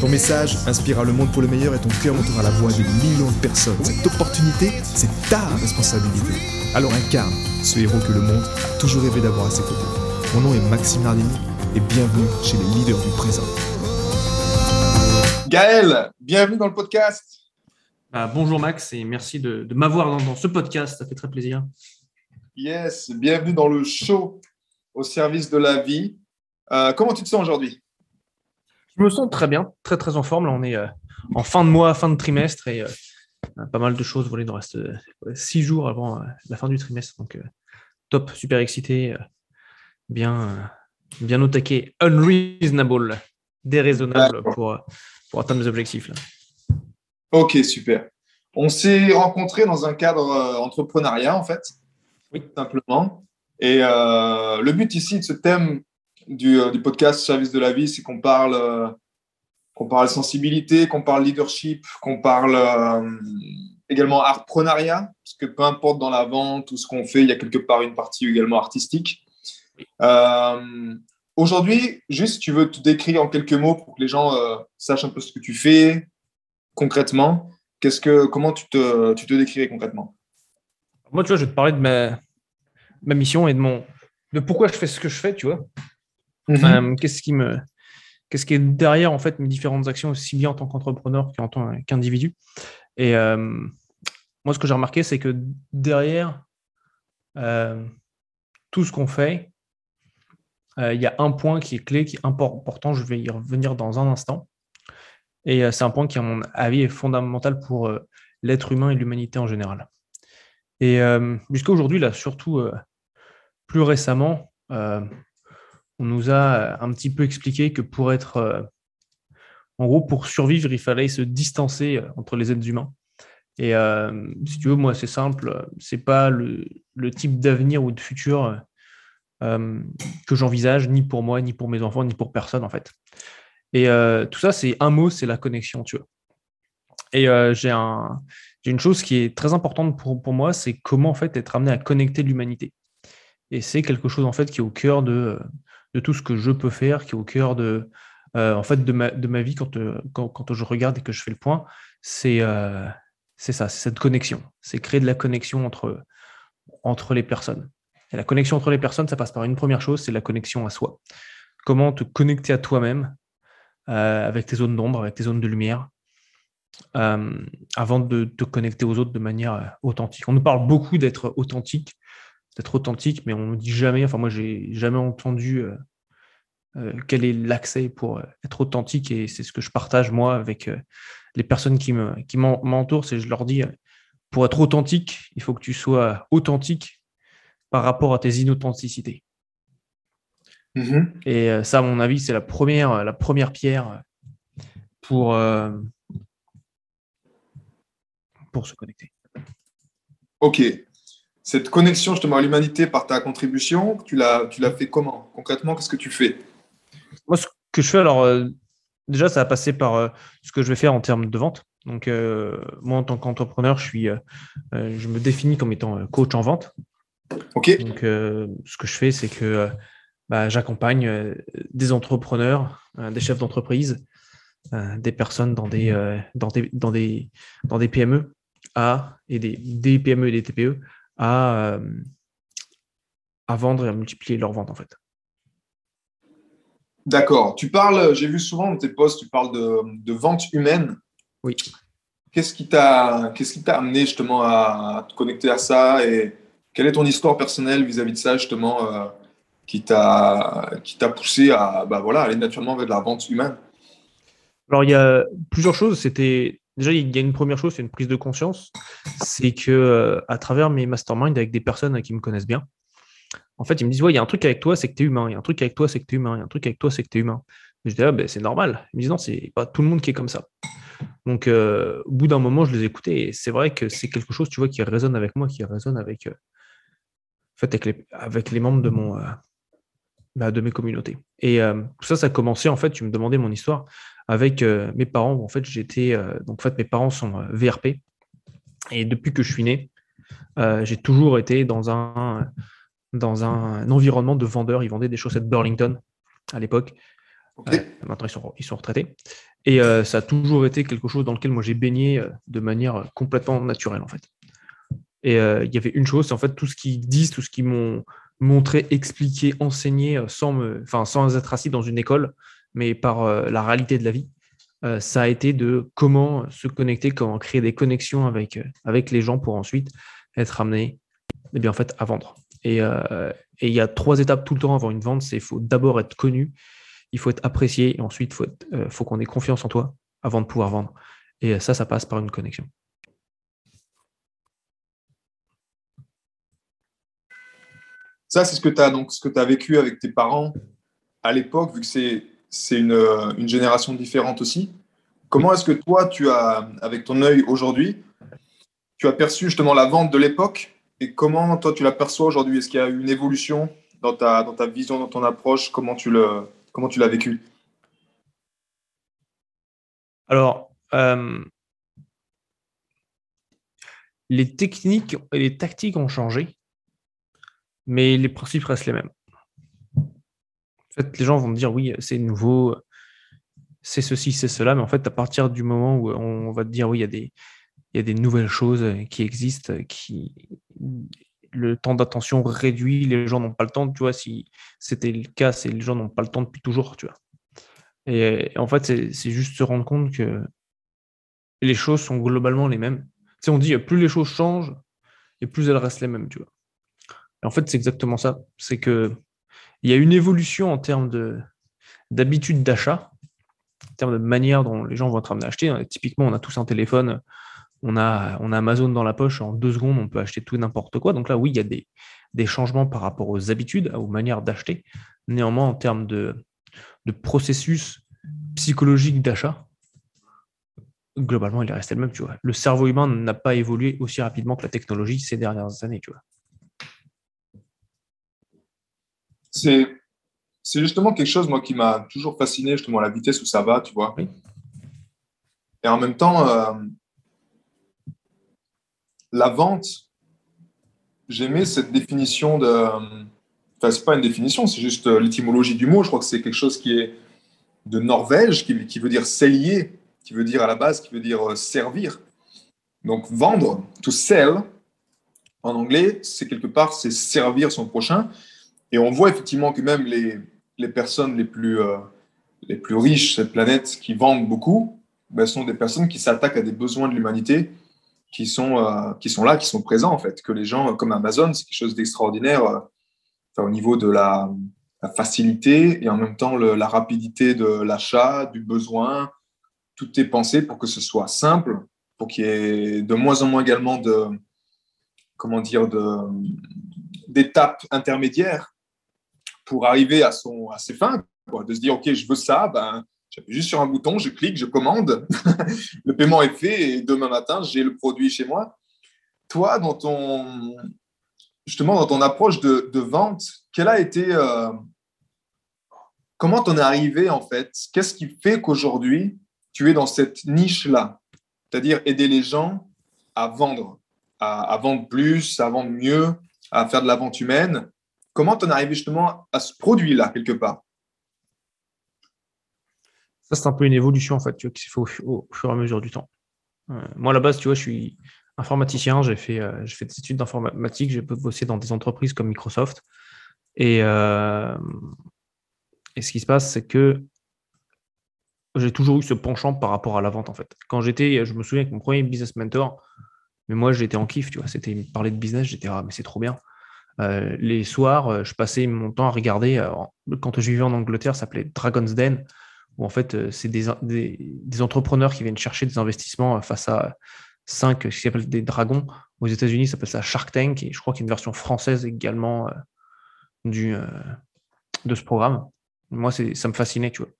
Ton message inspirera le monde pour le meilleur et ton cœur montera la voix de millions de personnes. Cette opportunité, c'est ta responsabilité. Alors incarne ce héros que le monde a toujours rêvé d'avoir à ses côtés. Mon nom est Maxime Nardini et bienvenue chez les leaders du présent. Gaël, bienvenue dans le podcast. Bah, bonjour Max et merci de, m'avoir dans, ce podcast, ça fait très plaisir. Yes, bienvenue dans le show au service de la vie. Euh, comment tu te sens aujourd'hui? Je me sens très bien, très très en forme. Là, on est euh, en fin de mois, fin de trimestre et euh, pas mal de choses. Voilà, il nous reste six jours avant la fin du trimestre. Donc top, super excité, bien, bien au taquet, unreasonable, déraisonnable pour, pour atteindre mes objectifs. Là. Ok, super. On s'est rencontrés dans un cadre euh, entrepreneuriat, en fait, oui. simplement. Et euh, le but ici de ce thème du, euh, podcast Service de la vie, c'est qu'on parle, qu'on parle sensibilité, qu'on parle leadership, qu'on parle également artpreneuriat, parce que peu importe dans la vente ou ce qu'on fait, il y a quelque part une partie également artistique. Aujourd'hui, juste, tu veux te décrire en quelques mots pour que les gens sachent un peu ce que tu fais, concrètement, qu'est-ce que, comment tu te, tu te décrirais concrètement? Moi, tu vois, je vais te parler de ma, ma mission et de, mon, de pourquoi je fais ce que je fais, tu vois. Mhm. Euh, qu'est-ce qui me qu'est-ce qui est derrière en fait mes différentes actions aussi bien en tant qu'entrepreneur qu'en tant qu'individu et euh, moi ce que j'ai remarqué c'est que derrière euh, tout ce qu'on fait il y a un point qui est clé qui est important je vais y revenir dans un instant et euh, c'est un point qui, à mon avis, est fondamental pour euh, l'être humain et l'humanité en général. Et euh, jusqu'à aujourd'hui, là, surtout plus récemment, on nous a un petit peu expliqué que pour être, en gros, pour survivre, il fallait se distancer entre les êtres humains. Et si tu veux, moi, c'est simple, c'est pas le, le type d'avenir ou de futur que j'envisage, ni pour moi, ni pour mes enfants, ni pour personne, en fait. Et euh, tout ça, c'est un mot, c'est la connexion, tu vois. Et euh, j'ai un, une chose qui est très importante pour, pour moi, c'est comment en fait être amené à connecter l'humanité. Et c'est quelque chose en fait qui est au cœur de, de tout ce que je peux faire, qui est au cœur de, euh, en fait, de, ma, de ma vie quand, quand, quand, je regarde et que je fais le point. C'est c'est ça, c'est cette connexion. C'est créer de la connexion entre, les personnes. Et la connexion entre les personnes, ça passe par une première chose, c'est la connexion à soi. Comment te connecter à toi-même euh, avec tes zones d'ombre, avec tes zones de lumière, euh, avant de te connecter aux autres de manière euh, authentique. On nous parle beaucoup d'être authentique, d'être authentique, mais on ne dit jamais, enfin moi j'ai jamais entendu quel est l'accès pour être authentique et c'est ce que je partage moi avec les personnes qui m'entourent, qui c'est je leur dis pour être authentique, il faut que tu sois authentique par rapport à tes inauthenticités. Mhm. Et euh, ça, à mon avis, c'est la première, la première pierre pour, euh, pour se connecter. Ok. Cette connexion justement à l'humanité par ta contribution, tu l'as, tu l'as fait comment? Concrètement, qu'est-ce que tu fais? Moi, ce que je fais, alors, euh, déjà, ça va passer par ce que je vais faire en termes de vente. Donc, moi, en tant qu'entrepreneur, je, suis, je me définis comme étant coach en vente. Ok. Donc, ce que je fais, c'est que bah, j'accompagne euh, des entrepreneurs, euh, des chefs d'entreprise, euh, des personnes dans des, dans des, dans des, dans des PME à, et des, des PME et des TPE à, à vendre et à multiplier leurs ventes en fait. D'accord. Tu parles, j'ai vu souvent dans tes posts, tu parles de, de vente humaine. Oui. Qu'est-ce qui t'a t'a amené justement à, te connecter à ça et quelle est ton histoire personnelle vis-à-vis de ça justement qui t'a qui t'a poussé à bah voilà aller naturellement vers de la vente humaine? Alors il y a plusieurs choses. C'était déjà il y a une première chose, c'est une prise de conscience, c'est que euh, à travers mes masterminds avec des personnes qui me connaissent bien, en fait ils me disent ouais il y a un truc avec toi, c'est que tu es humain. Il y a un truc avec toi, c'est que tu es humain. Il y a un truc avec toi, c'est que tu es humain. Je disais, ah, ben, c'est normal. Ils me disent, non, c'est pas tout le monde qui est comme ça. Donc, au bout d'un moment, je les écoutais et c'est vrai que c'est quelque chose, tu vois, qui résonne avec moi, qui résonne avec, fait, avec, les, avec les membres de, mon, de mes communautés. Et tout ça, ça a commencé, en fait, tu me demandais mon histoire, avec mes parents. en fait, j'étais. donc, en fait, mes parents sont VRP. Et depuis que je suis né, j'ai toujours été dans un, dans un environnement de vendeurs. Ils vendaient des chaussettes Burlington à l'époque. maintenant, ils sont, ils sont retraités. Et ça a toujours été quelque chose dans lequel moi j'ai baigné de manière complètement naturelle, en fait. Et il y avait une chose, c'est en fait tout ce qu'ils disent, tout ce qu'ils m'ont enseigné, sans, me, enfin, sans être assis dans une école, mais par la réalité de la vie. ça a été de comment se connecter, comment créer des connexions avec, les gens pour ensuite être amené eh bien, en fait, à vendre. Et il y a trois étapes tout le temps avant une vente. C'est il faut d'abord être connu, il faut être apprécié, et ensuite, il faut qu'on ait confiance en toi avant de pouvoir vendre. Et ça, ça passe par une connexion. Ça, c'est ce que tu as, donc, ce que as vécu avec tes parents à l'époque, vu que c'est, une, une, génération différente aussi. Comment est-ce que toi, tu as, avec ton œil aujourd'hui, tu as perçu justement la vente de l'époque et comment toi, tu l'aperçois aujourd'hui? Est-ce qu'il y a eu une évolution dans ta, dans ta vision, dans ton approche? Comment tu, le, comment tu l'as vécu? Alors, euh, les techniques et les tactiques ont changé mais les principes restent les mêmes. En fait, les gens vont me dire oui, c'est nouveau, c'est ceci, c'est cela, mais en fait, à partir du moment où on va te dire oui, il y a des, nouvelles choses qui existent, qui le temps d'attention réduit, les gens n'ont pas le temps, tu vois, si c'était le cas, c'est les gens n'ont pas le temps depuis toujours, tu vois. Et, en fait, c'est juste se rendre compte que les choses sont globalement les mêmes. Tu on dit plus les choses changent et plus elles restent les mêmes, tu vois en fait, c'est exactement ça. C'est que il y a une évolution en termes de d'habitude d'achat, en termes de manière dont les gens vont être amenés à acheter. Typiquement, on a tous un téléphone, on a, on a Amazon dans la poche, en deux secondes, on peut acheter tout et n'importe quoi. Donc là, oui, il y a des, des, changements par rapport aux habitudes, aux manières d'acheter. Néanmoins, en termes de, de processus psychologique d'achat, globalement, il est resté le même. Tu vois. Le cerveau humain n'a pas évolué aussi rapidement que la technologie ces dernières années. Tu vois. C'est c'est justement quelque chose moi qui m'a toujours fasciné justement la vitesse où ça va, tu vois. Et en même temps, euh, la vente, j'aimais cette définition de. Enfin, c'est pas une définition, c'est juste euh, l'étymologie du mot. Je crois que c'est quelque chose qui est de Norvège, qui, qui, veut dire sellier, qui veut dire à la base, qui veut dire euh, servir. Donc vendre, to sell, en anglais, c'est quelque part, c'est servir son prochain. Et on voit effectivement que même les, les personnes les plus, euh, les plus riches de cette planète qui vendent beaucoup ben, sont des personnes qui s'attaquent à des besoins de l'humanité qui sont, euh, qui sont là, qui sont présents en fait. Que les gens, comme Amazon, c'est quelque chose d'extraordinaire euh, au niveau de la, facilité et en même temps la rapidité de l'achat, du besoin. Tout est pensé pour que ce soit simple, pour qu'il y ait de moins en moins également de, comment dire, d'étapes intermédiaires pour arriver à, son, à ses fins, de se dire, OK, je veux ça, ben, j'appuie juste sur un bouton, je clique, je commande, le paiement est fait et demain matin, j'ai le produit chez moi. Toi, dans ton, justement, dans ton approche de, de vente, quelle a été, euh, comment t'en es arrivé en fait? Qu'est-ce qui fait qu'aujourd'hui, tu es dans cette niche-là? C'est-à-dire aider les gens à vendre, à, vendre plus, à vendre mieux, à faire de la vente humaine. Comment t'en es arrivé justement à ce produit-là, quelque part? Ça, c'est un peu une évolution, en fait, qui s'est fait au, fur et à mesure du temps. Euh, moi, à la base, tu vois, je suis informaticien, j'ai fait, euh, des études d'informatique, j'ai bossé dans des entreprises comme Microsoft. Et, euh, et ce qui se passe, c'est que j'ai toujours eu ce penchant par rapport à la vente, en fait. Quand j'étais, je me souviens que mon premier business mentor, mais moi, j'étais en kiff, tu vois, c'était parler de business, j'étais, ah, mais c'est trop bien. Euh, les soirs, euh, je passais mon temps à regarder, euh, quand je vivais en Angleterre, ça s'appelait Dragon's Den, où en fait, c'est des, entrepreneurs qui viennent chercher des investissements face à cinq, ce qui s'appelle des dragons. Aux États-Unis, ça s'appelle ça Shark Tank, et je crois qu'il y a une version française également du, de ce programme. Moi, ça me fascinait, tu vois.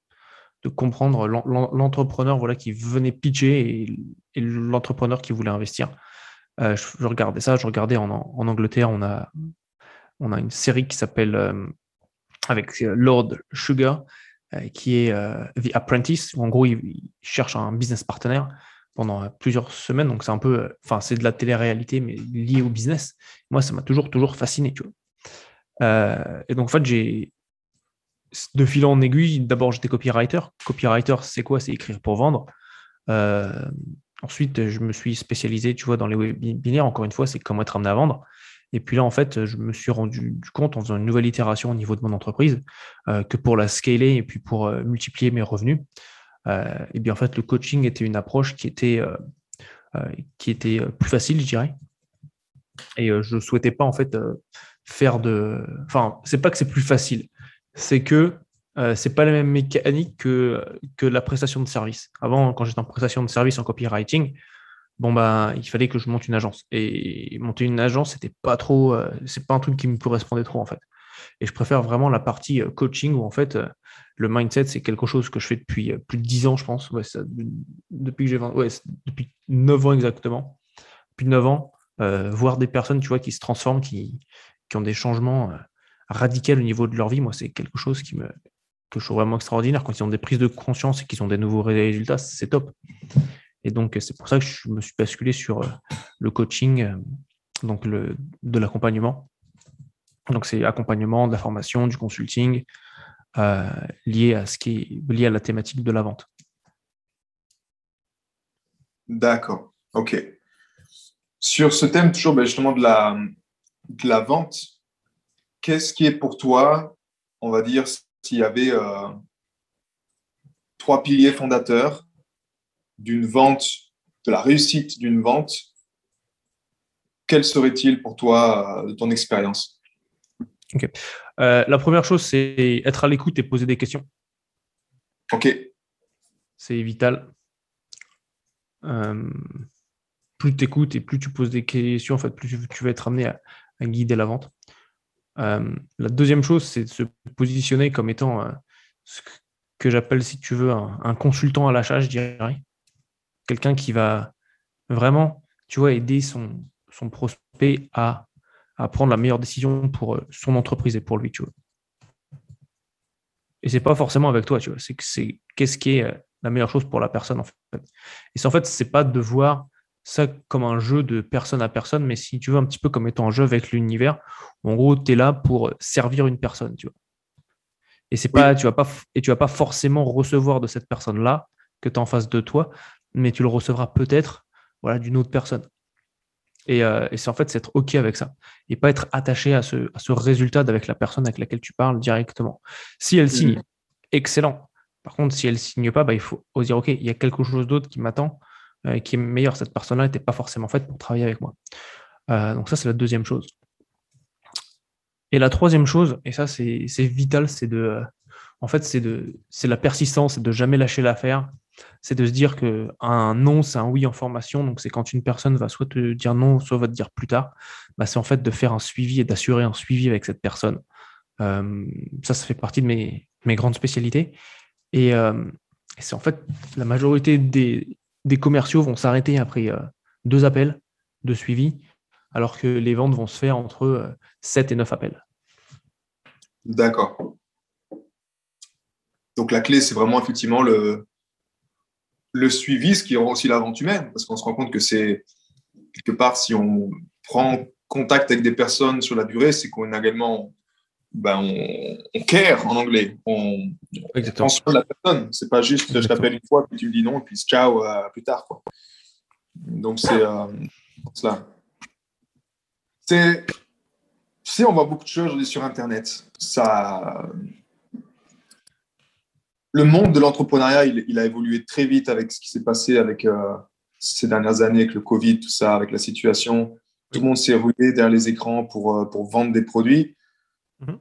de comprendre l'entrepreneur voilà, qui venait pitcher et, l'entrepreneur qui voulait investir. Je, regardais ça, je regardais en, Angleterre, on a, on a une série qui s'appelle euh, avec Lord Sugar, qui est The Apprentice, où en gros, il, cherche un business partenaire pendant plusieurs semaines. Donc, c'est un peu, enfin, c'est de la télé-réalité, mais lié au business. Moi, ça m'a toujours, toujours fasciné, tu vois. et donc, en fait, j'ai, de fil en aiguille, d'abord j'étais copywriter. Copywriter, c'est quoi? C'est écrire pour vendre. Euh, ensuite, je me suis spécialisé, tu vois, dans les webinaires. Encore une fois, c'est comment être amené à vendre. Et puis là, en fait, je me suis rendu compte en faisant une nouvelle itération au niveau de mon entreprise euh, que pour la scaler et puis pour euh, multiplier mes revenus, et bien en fait, le coaching était une approche qui était, qui était plus facile, je dirais. Et je ne souhaitais pas en fait faire de. Enfin, c'est pas que c'est plus facile c'est que euh, c'est pas la même mécanique que, que la prestation de service. Avant, quand j'étais en prestation de service en copywriting, bon bah il fallait que je monte une agence. Et monter une agence, c'était pas trop, euh, c'est pas un truc qui me correspondait trop en fait. Et je préfère vraiment la partie euh, coaching où en fait le mindset c'est quelque chose que je fais depuis plus de 10 ans, je pense. depuis que j'ai ouais, depuis 9 ans exactement. Depuis 9 ans, voir des personnes, tu vois, qui se transforment, qui, qui ont des changements radical au niveau de leur vie, moi, c'est quelque chose qui me, que je trouve vraiment extraordinaire. Quand ils ont des prises de conscience et qu'ils ont des nouveaux résultats, c'est top. Et donc, c'est pour ça que je me suis basculé sur euh, le coaching, euh, donc le, de l'accompagnement. Donc, c'est accompagnement, de la formation, du consulting, euh, lié à ce qui est lié à la thématique de la vente. D'accord. OK. Sur ce thème, toujours ben, justement de la, de la vente, qu'est-ce qui est pour toi, on va dire, s'il y avait euh, trois piliers fondateurs d'une vente, de la réussite d'une vente, quels seraient-ils pour toi euh, de ton expérience? Euh, la première chose, c'est être à l'écoute et poser des questions. Ok. C'est vital. plus tu écoutes et plus tu poses des questions, en fait, plus tu vas être amené à guider la vente. Euh, la deuxième chose, c'est de se positionner comme étant euh, ce que j'appelle, si tu veux, un, consultant à l'achat, je dirais. Quelqu'un qui va vraiment, tu vois, aider son, son prospect à, à, prendre la meilleure décision pour euh, son entreprise et pour lui, tu vois. Et c'est pas forcément avec toi, tu vois. C'est que c'est qu'est-ce qui est la meilleure chose pour la personne, en fait. Et c'est en fait, c'est pas de voir ça comme un jeu de personne à personne, mais si tu veux, un petit peu comme étant un jeu avec l'univers, en gros, tu es là pour servir une personne, tu vois. Et c'est pas, tu vas pas, et tu vas pas forcément recevoir de cette personne-là que tu es en face de toi, mais tu le recevras peut-être voilà, d'une autre personne. Et, euh, c'est en fait c'est être OK avec ça. Et pas être attaché à ce, à ce résultat avec la personne avec laquelle tu parles directement. Si elle signe, excellent. Par contre, si elle signe pas, bah, il faut dire OK, il y a quelque chose d'autre qui m'attend. Euh, qui est meilleure. Cette personne-là n'était pas forcément faite pour travailler avec moi. Euh, donc ça, c'est la deuxième chose. Et la troisième chose, et ça c'est vital, c'est de, en fait, c'est de, c'est la persistance, c'est de jamais lâcher l'affaire. C'est de se dire que un non, c'est un oui en formation. Donc c'est quand une personne va soit te dire non, soit va te dire plus tard. Bah, c'est en fait de faire un suivi et d'assurer un suivi avec cette personne. ça, ça fait partie de mes, mes grandes spécialités. Et, et c'est en fait la majorité des, des commerciaux vont s'arrêter après euh, deux appels de suivi, alors que les ventes vont se faire entre 7 euh, et 9 appels. D'accord. Donc la clé, c'est vraiment effectivement le, le suivi, ce qui rend aussi la vente humaine, parce qu'on se rend compte que c'est quelque part, si on prend contact avec des personnes sur la durée, c'est qu'on a également ben, on, care en anglais. On, Exactement. on la personne. C'est pas juste je t'appelle une fois, puis tu me dis non, et puis ciao, euh, plus tard. Quoi. Donc, c'est euh, cela. C'est. Tu sais, on voit beaucoup de choses sur Internet. Ça. Le monde de l'entrepreneuriat, il, a évolué très vite avec ce qui s'est passé avec euh, ces dernières années, avec le Covid, tout ça, avec la situation. Tout le monde s'est roulé derrière les écrans pour, pour vendre des produits. Mhm.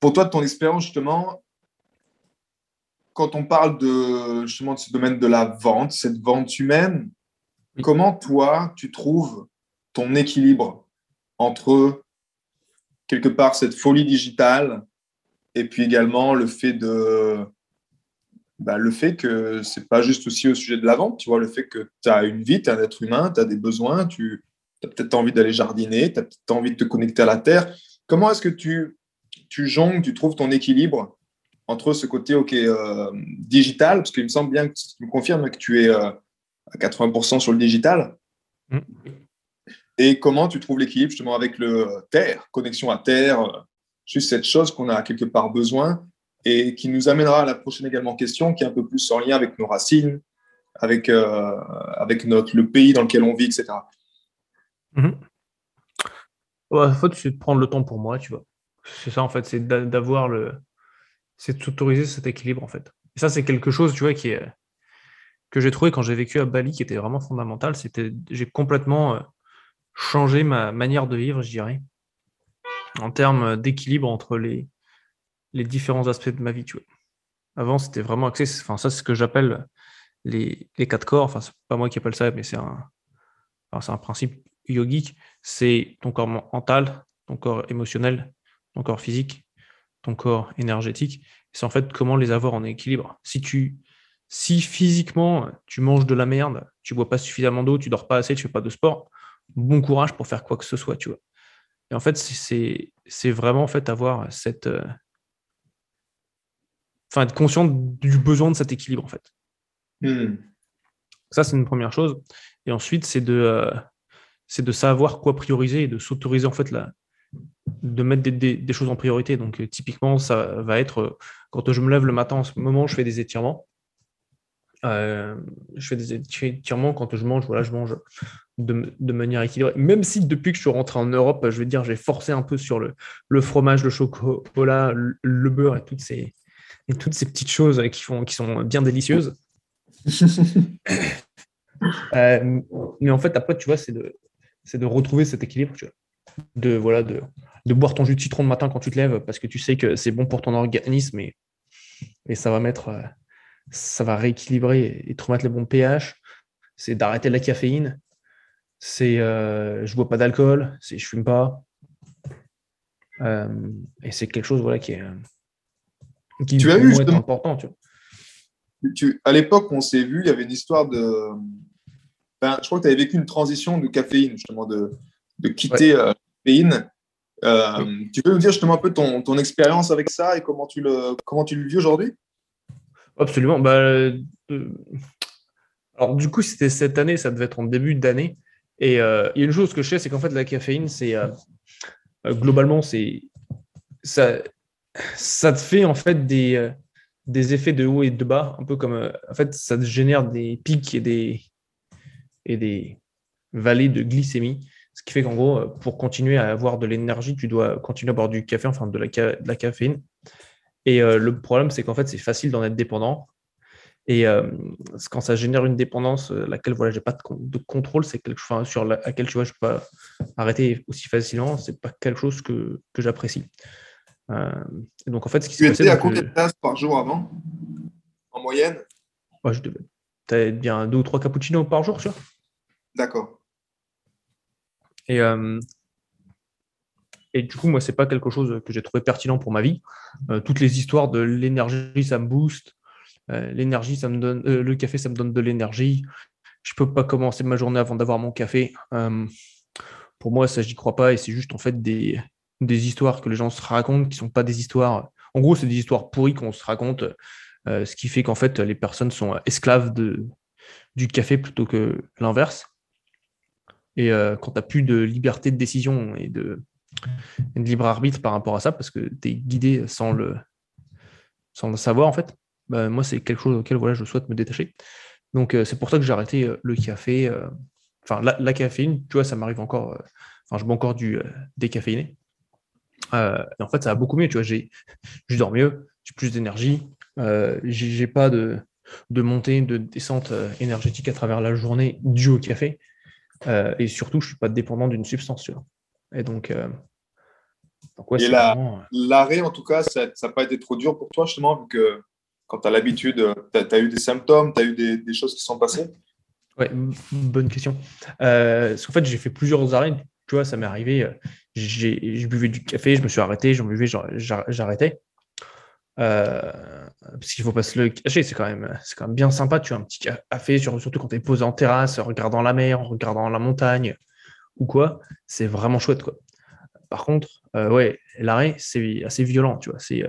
Pour toi, de ton expérience, justement, quand on parle de, justement, de ce domaine de la vente, cette vente humaine, comment toi, tu trouves ton équilibre entre, quelque part, cette folie digitale et puis également le fait de bah, le fait que c'est pas juste aussi au sujet de la vente, tu vois, le fait que tu as une vie, tu es un être humain, tu as des besoins, tu as peut-être envie d'aller jardiner, tu as peut-être envie de te connecter à la terre. Comment est-ce que tu, tu jongles, tu trouves ton équilibre entre ce côté ok euh, digital, parce qu'il me semble bien que tu me confirmes que tu es euh, à 80% sur le digital, mm. et comment tu trouves l'équilibre justement avec le terre, connexion à terre, euh, juste cette chose qu'on a quelque part besoin et qui nous amènera à la prochaine également question qui est un peu plus en lien avec nos racines, avec, avec notre, le pays dans lequel on vit, etc. Mm-hmm. Il faut prendre le temps pour moi, tu vois. C'est ça en fait, c'est d'avoir le, c'est de s'autoriser cet équilibre en fait. Et ça, c'est quelque chose, tu vois, qui est, que j'ai trouvé quand j'ai vécu à Bali, qui était vraiment fondamental. C'était, j'ai complètement euh, changé ma manière de vivre, je dirais, en termes d'équilibre entre les, les différents aspects de ma vie, tu vois. Avant, c'était vraiment axé, enfin, ça, c'est ce que j'appelle les, les, quatre corps. Enfin, c'est pas moi qui appelle ça, mais c'est un, c'est un principe yogique. C'est ton corps mental, ton corps émotionnel, ton corps physique ton corps énergétique, c'est en fait comment les avoir en équilibre. Si tu si physiquement tu manges de la merde, tu bois pas suffisamment d'eau, tu dors pas assez, tu fais pas de sport, bon courage pour faire quoi que ce soit, tu vois. Et en fait, c'est vraiment en fait avoir cette euh, enfin être conscient du besoin de cet équilibre en fait. Hmm. Ça c'est une première chose. Et ensuite c'est de euh, c'est de savoir quoi prioriser et de s'autoriser en fait la, de mettre des, choses en priorité. Donc, euh, typiquement, ça va être euh, quand je me lève le matin, en ce moment, je fais des étirements. Je fais des étirements quand je mange, voilà, je mange de, manière équilibrée. Même si depuis que je suis rentré en Europe, je veux dire, j'ai forcé un peu sur le, le fromage, le chocolat, le, beurre et toutes ces, et toutes ces petites choses qui, font, qui sont bien délicieuses. mais en fait, après, tu vois, c'est de, de retrouver cet équilibre. Tu vois de, voilà, de, de, boire ton jus de citron le matin quand tu te lèves parce que tu sais que c'est bon pour ton organisme et, et ça va mettre, euh, ça va rééquilibrer et te remettre le bon pH. C'est d'arrêter la caféine. C'est euh, je bois pas d'alcool, c'est je fume pas. Euh, et c'est quelque chose voilà, qui est, qui tu as eu important. Tu à l'époque, on s'est vu, il y avait une histoire de. je crois que tu avais vécu une transition de caféine, justement, de, de quitter la caféine. Euh, tu peux nous dire justement un peu ton, ton expérience avec ça et comment tu le, comment tu le vis aujourd'hui? Absolument. Bah, euh, alors, du coup, c'était cette année, ça devait être en début d'année. Et euh, il y a une chose que je sais, c'est qu'en fait, la caféine, c'est globalement, c'est ça, ça te fait en fait des, des effets de haut et de bas, un peu comme en fait, ça te génère des pics et des, et des vallées de glycémie. Ce qui fait qu'en gros, pour continuer à avoir de l'énergie, tu dois continuer à boire du café, enfin de la, la caféine. Et euh, le problème, c'est qu'en fait, c'est facile d'en être dépendant. Et euh, quand ça génère une dépendance, euh, laquelle voilà, j'ai pas de, contrôle, c'est quelque chose sur laquelle tu vois, je peux pas arrêter aussi facilement. C'est pas quelque chose que, que j'apprécie. Et donc en fait, ce qui. Tu étais à combien de tasses par jour avant, en moyenne? Ouais, je devais. Tu bien deux ou trois cappuccinos par jour, tu vois. D'accord. Et, euh, et du coup, moi, c'est pas quelque chose que j'ai trouvé pertinent pour ma vie. Euh, toutes les histoires de l'énergie, ça me booste. Euh, l'énergie, ça me donne, le café, ça me donne de l'énergie. Je peux pas commencer ma journée avant d'avoir mon café. pour moi, ça, j'y crois pas. Et c'est juste en fait des, des histoires que les gens se racontent qui sont pas des histoires. En gros, c'est des histoires pourries qu'on se raconte. ce qui fait qu'en fait, les personnes sont esclaves de, du café plutôt que l'inverse. Et euh, quand tu n'as plus de liberté de décision et de, libre arbitre par rapport à ça, parce que tu es guidé sans le, sans le savoir, en fait, bah, moi, c'est quelque chose auquel voilà, je souhaite me détacher. Donc, euh, c'est pour ça que j'ai arrêté euh, le café. Enfin, la, caféine, tu vois, ça m'arrive encore. Enfin, je bois encore du décaféiné. Et en fait, ça va beaucoup mieux. Tu vois, j'ai, je dors mieux, j'ai plus d'énergie, j'ai, pas de, de montée, de descente énergétique à travers la journée due au café. Euh, et surtout, je ne suis pas dépendant d'une substance. Et donc, euh, et euh, l'arrêt, en tout cas, ça n'a pas été trop dur pour toi, justement, vu que quand tu as l'habitude, tu as, eu des symptômes, tu as eu des, des, choses qui sont passées? Ouais, bonne question. Euh, en fait, j'ai fait plusieurs arrêts. Tu vois, ça m'est arrivé. Je buvais du café, je me suis arrêté, j'en buvais, j'arrêtais. parce qu'il faut pas se le cacher, c'est quand, même, quand même bien sympa. Tu as un petit café, surtout quand tu es posé en terrasse, regardant la mer, regardant la montagne ou quoi. C'est vraiment chouette. Quoi. Par contre, ouais, l'arrêt, c'est assez violent. Tu vois, c'est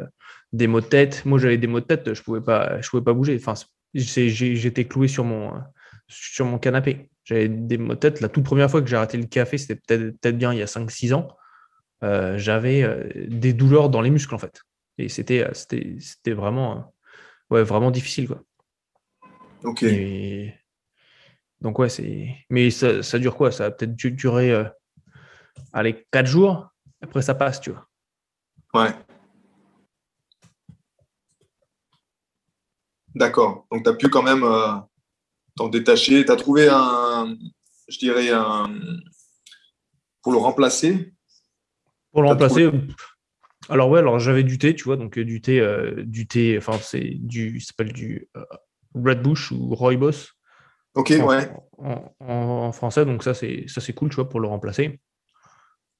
des maux de tête. Moi, j'avais des maux de tête, je pouvais pas, je pouvais pas bouger. Enfin, j'étais cloué sur mon, sur mon canapé. J'avais des maux de tête. La toute première fois que j'ai arrêté le café, c'était peut-être peut bien il y a 5-6 ans. Euh, j'avais euh, des douleurs dans les muscles, en fait. Et c'était euh, vraiment, ouais, vraiment difficile. Quoi. Ok. Donc, ouais, c'est. Mais ça, ça, dure quoi? Ça va peut-être durer allez, 4 jours. Après, ça passe, tu vois. Ouais. D'accord. Donc, tu as pu quand même euh, t'en détacher. Tu as trouvé un, je dirais, un. Pour le remplacer? Pour le remplacer. Alors, ouais, alors j'avais du thé, tu vois. Donc, du thé, euh, du thé, enfin, c'est du. Ça s'appelle du euh, Red Bush ou Rooibos. Ok, ouais. En, français. Donc, ça, c'est cool, tu vois, pour le remplacer.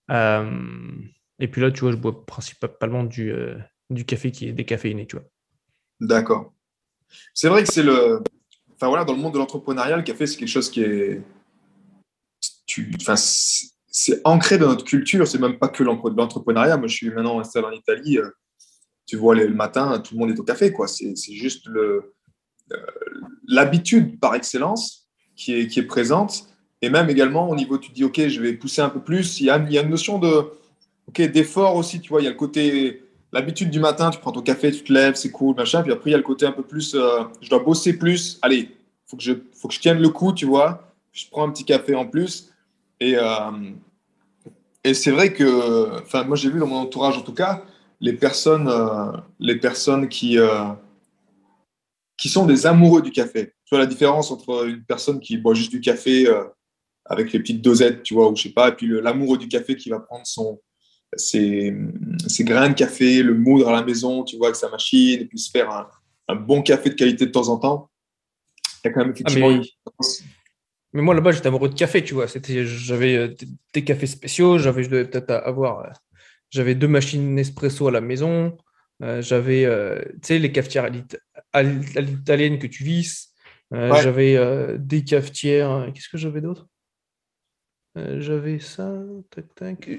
et puis là, tu vois, je bois principalement du, du café qui est décaféiné, tu vois. D'accord. C'est vrai que c'est le. Voilà, dans le monde de l'entrepreneuriat, le café, c'est quelque chose qui est. Enfin, c'est ancré dans notre culture. C'est même pas que l'entrepreneuriat. Moi, je suis maintenant installé en Italie. Euh, tu vois, le matin, tout le monde est au café. quoi. C'est juste le euh, l'habitude par excellence qui est, qui est présente. Et même également au niveau, tu dis, OK, je vais pousser un peu plus. Il y a, il y a une notion de, OK, d'effort aussi. Tu vois, il y a le côté l'habitude du matin, tu prends ton café, tu te lèves, c'est cool, machin. Puis après, il y a le côté un peu plus, euh, je dois bosser plus. Allez, faut que je, faut que je tienne le coup, tu vois. Je prends un petit café en plus. Et, euh, et c'est vrai que, enfin, moi, j'ai vu dans mon entourage, en tout cas, les personnes, euh, les personnes qui, qui sont des amoureux du café. Tu vois la différence entre une personne qui boit juste du café avec les petites dosettes, tu vois, ou je sais pas, et puis l'amoureux du café qui va prendre son, ses, grains de café, le moudre à la maison, tu vois, avec sa machine, et puis se faire un, bon café de qualité de temps en temps. Il y a quand même ah, effectivement mais... Mais moi, là-bas, j'étais amoureux de café, tu vois. J'avais euh, des cafés spéciaux, j'avais, je devais peut-être avoir, euh, j'avais deux machines Nespresso à la maison, euh, j'avais, tu sais, les cafetières à l'italienne que tu visses, j'avais des cafetières, qu'est-ce que j'avais d'autre? Euh, j'avais ça,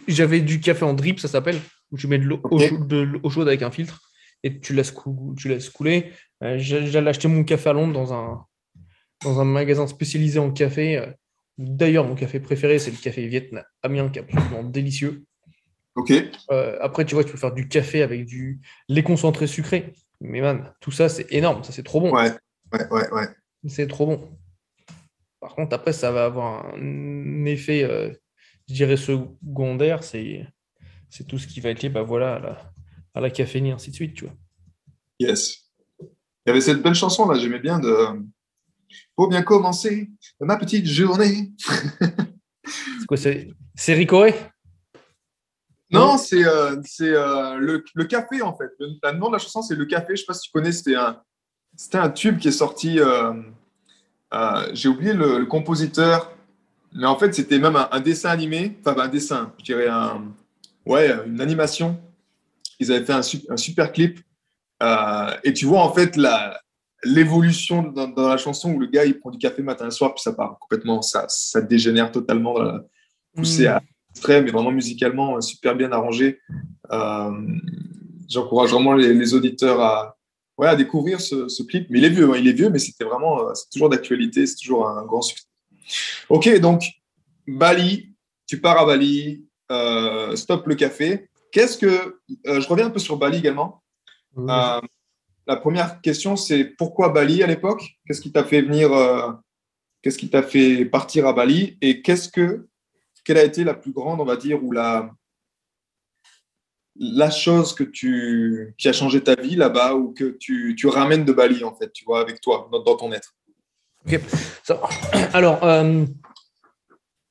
J'avais du café en drip, ça s'appelle, où tu mets de l'eau chaude avec un filtre et tu laisses, tu laisses couler. Euh, j'allais acheter mon café à Londres dans un, dans un magasin spécialisé en café. Euh, d'ailleurs, mon café préféré, c'est le café vietnamien, qui est absolument délicieux. Ok. après, tu vois, tu peux faire du café avec du lait concentré sucré. Mais man, tout ça, c'est énorme. Ça, c'est trop bon. Ouais, ouais, ouais. ouais. C'est trop bon. Par contre, après, ça va avoir un effet, euh, je dirais, secondaire. C'est, c'est tout ce qui va être lié bah, voilà, à, la, à la caféine et ainsi de suite. Tu vois. Yes. Il y avait cette belle chanson là, j'aimais bien de Pour bien commencer ma petite journée. c'est quoi C'est, c'est Ricoré? Non, c'est, euh, c'est euh, le, le, café en fait. Le, nom de la chanson, c'est Le Café. Je ne sais pas si tu connais, c'était un, c'était un tube qui est sorti. Euh, j'ai oublié le, compositeur, mais en fait, c'était même un, dessin animé, enfin un dessin, je dirais un, ouais, une animation. Ils avaient fait un, un super clip. Euh, et tu vois en fait la, l'évolution dans, la chanson où le gars il prend du café matin et soir, puis ça part complètement, ça, ça dégénère totalement, dans poussé à l'extrême, mais vraiment musicalement super bien arrangé. Euh, j'encourage vraiment les, auditeurs à, ouais, à découvrir ce, clip. Mais il est vieux, hein, il est vieux, mais c'était vraiment, euh, c'est toujours d'actualité, c'est toujours un grand succès. Ok, donc Bali, tu pars à Bali, euh, stop le café. Qu'est-ce que, euh, je reviens un peu sur Bali également. la première question, c'est pourquoi Bali à l'époque? Qu'est-ce qui t'a fait venir Qu'est-ce qui t'a fait partir à Bali? Et qu'est-ce que, quelle a été la plus grande, on va dire, ou la, la chose que tu, qui a changé ta vie là-bas ou que tu, tu, ramènes de Bali, en fait, tu vois, avec toi, dans, ton être Ok. Alors, euh,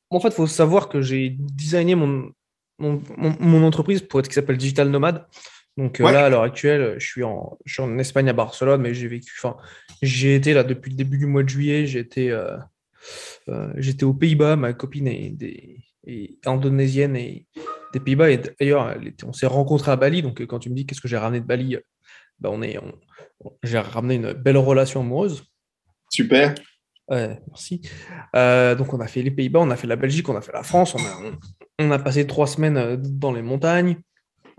en fait, il faut savoir que j'ai designé mon, mon, entreprise pour être qui s'appelle Digital Nomad. Donc euh, là, à l'heure actuelle, je suis, en, je suis en Espagne, à Barcelone, mais j'ai vécu, enfin, j'ai été là depuis le début du mois de juillet, j'étais euh, j'étais aux Pays-Bas, ma copine est, des, est indonésienne et des Pays-Bas. Et d'ailleurs, on s'est rencontrés à Bali. Donc, quand tu me dis qu'est-ce que j'ai ramené de Bali, bah, on est, j'ai ramené une belle relation amoureuse. Super. merci. Euh, donc, on a fait les Pays-Bas, on a fait la Belgique, on a fait la France. On a, on, a passé trois semaines euh, dans les montagnes.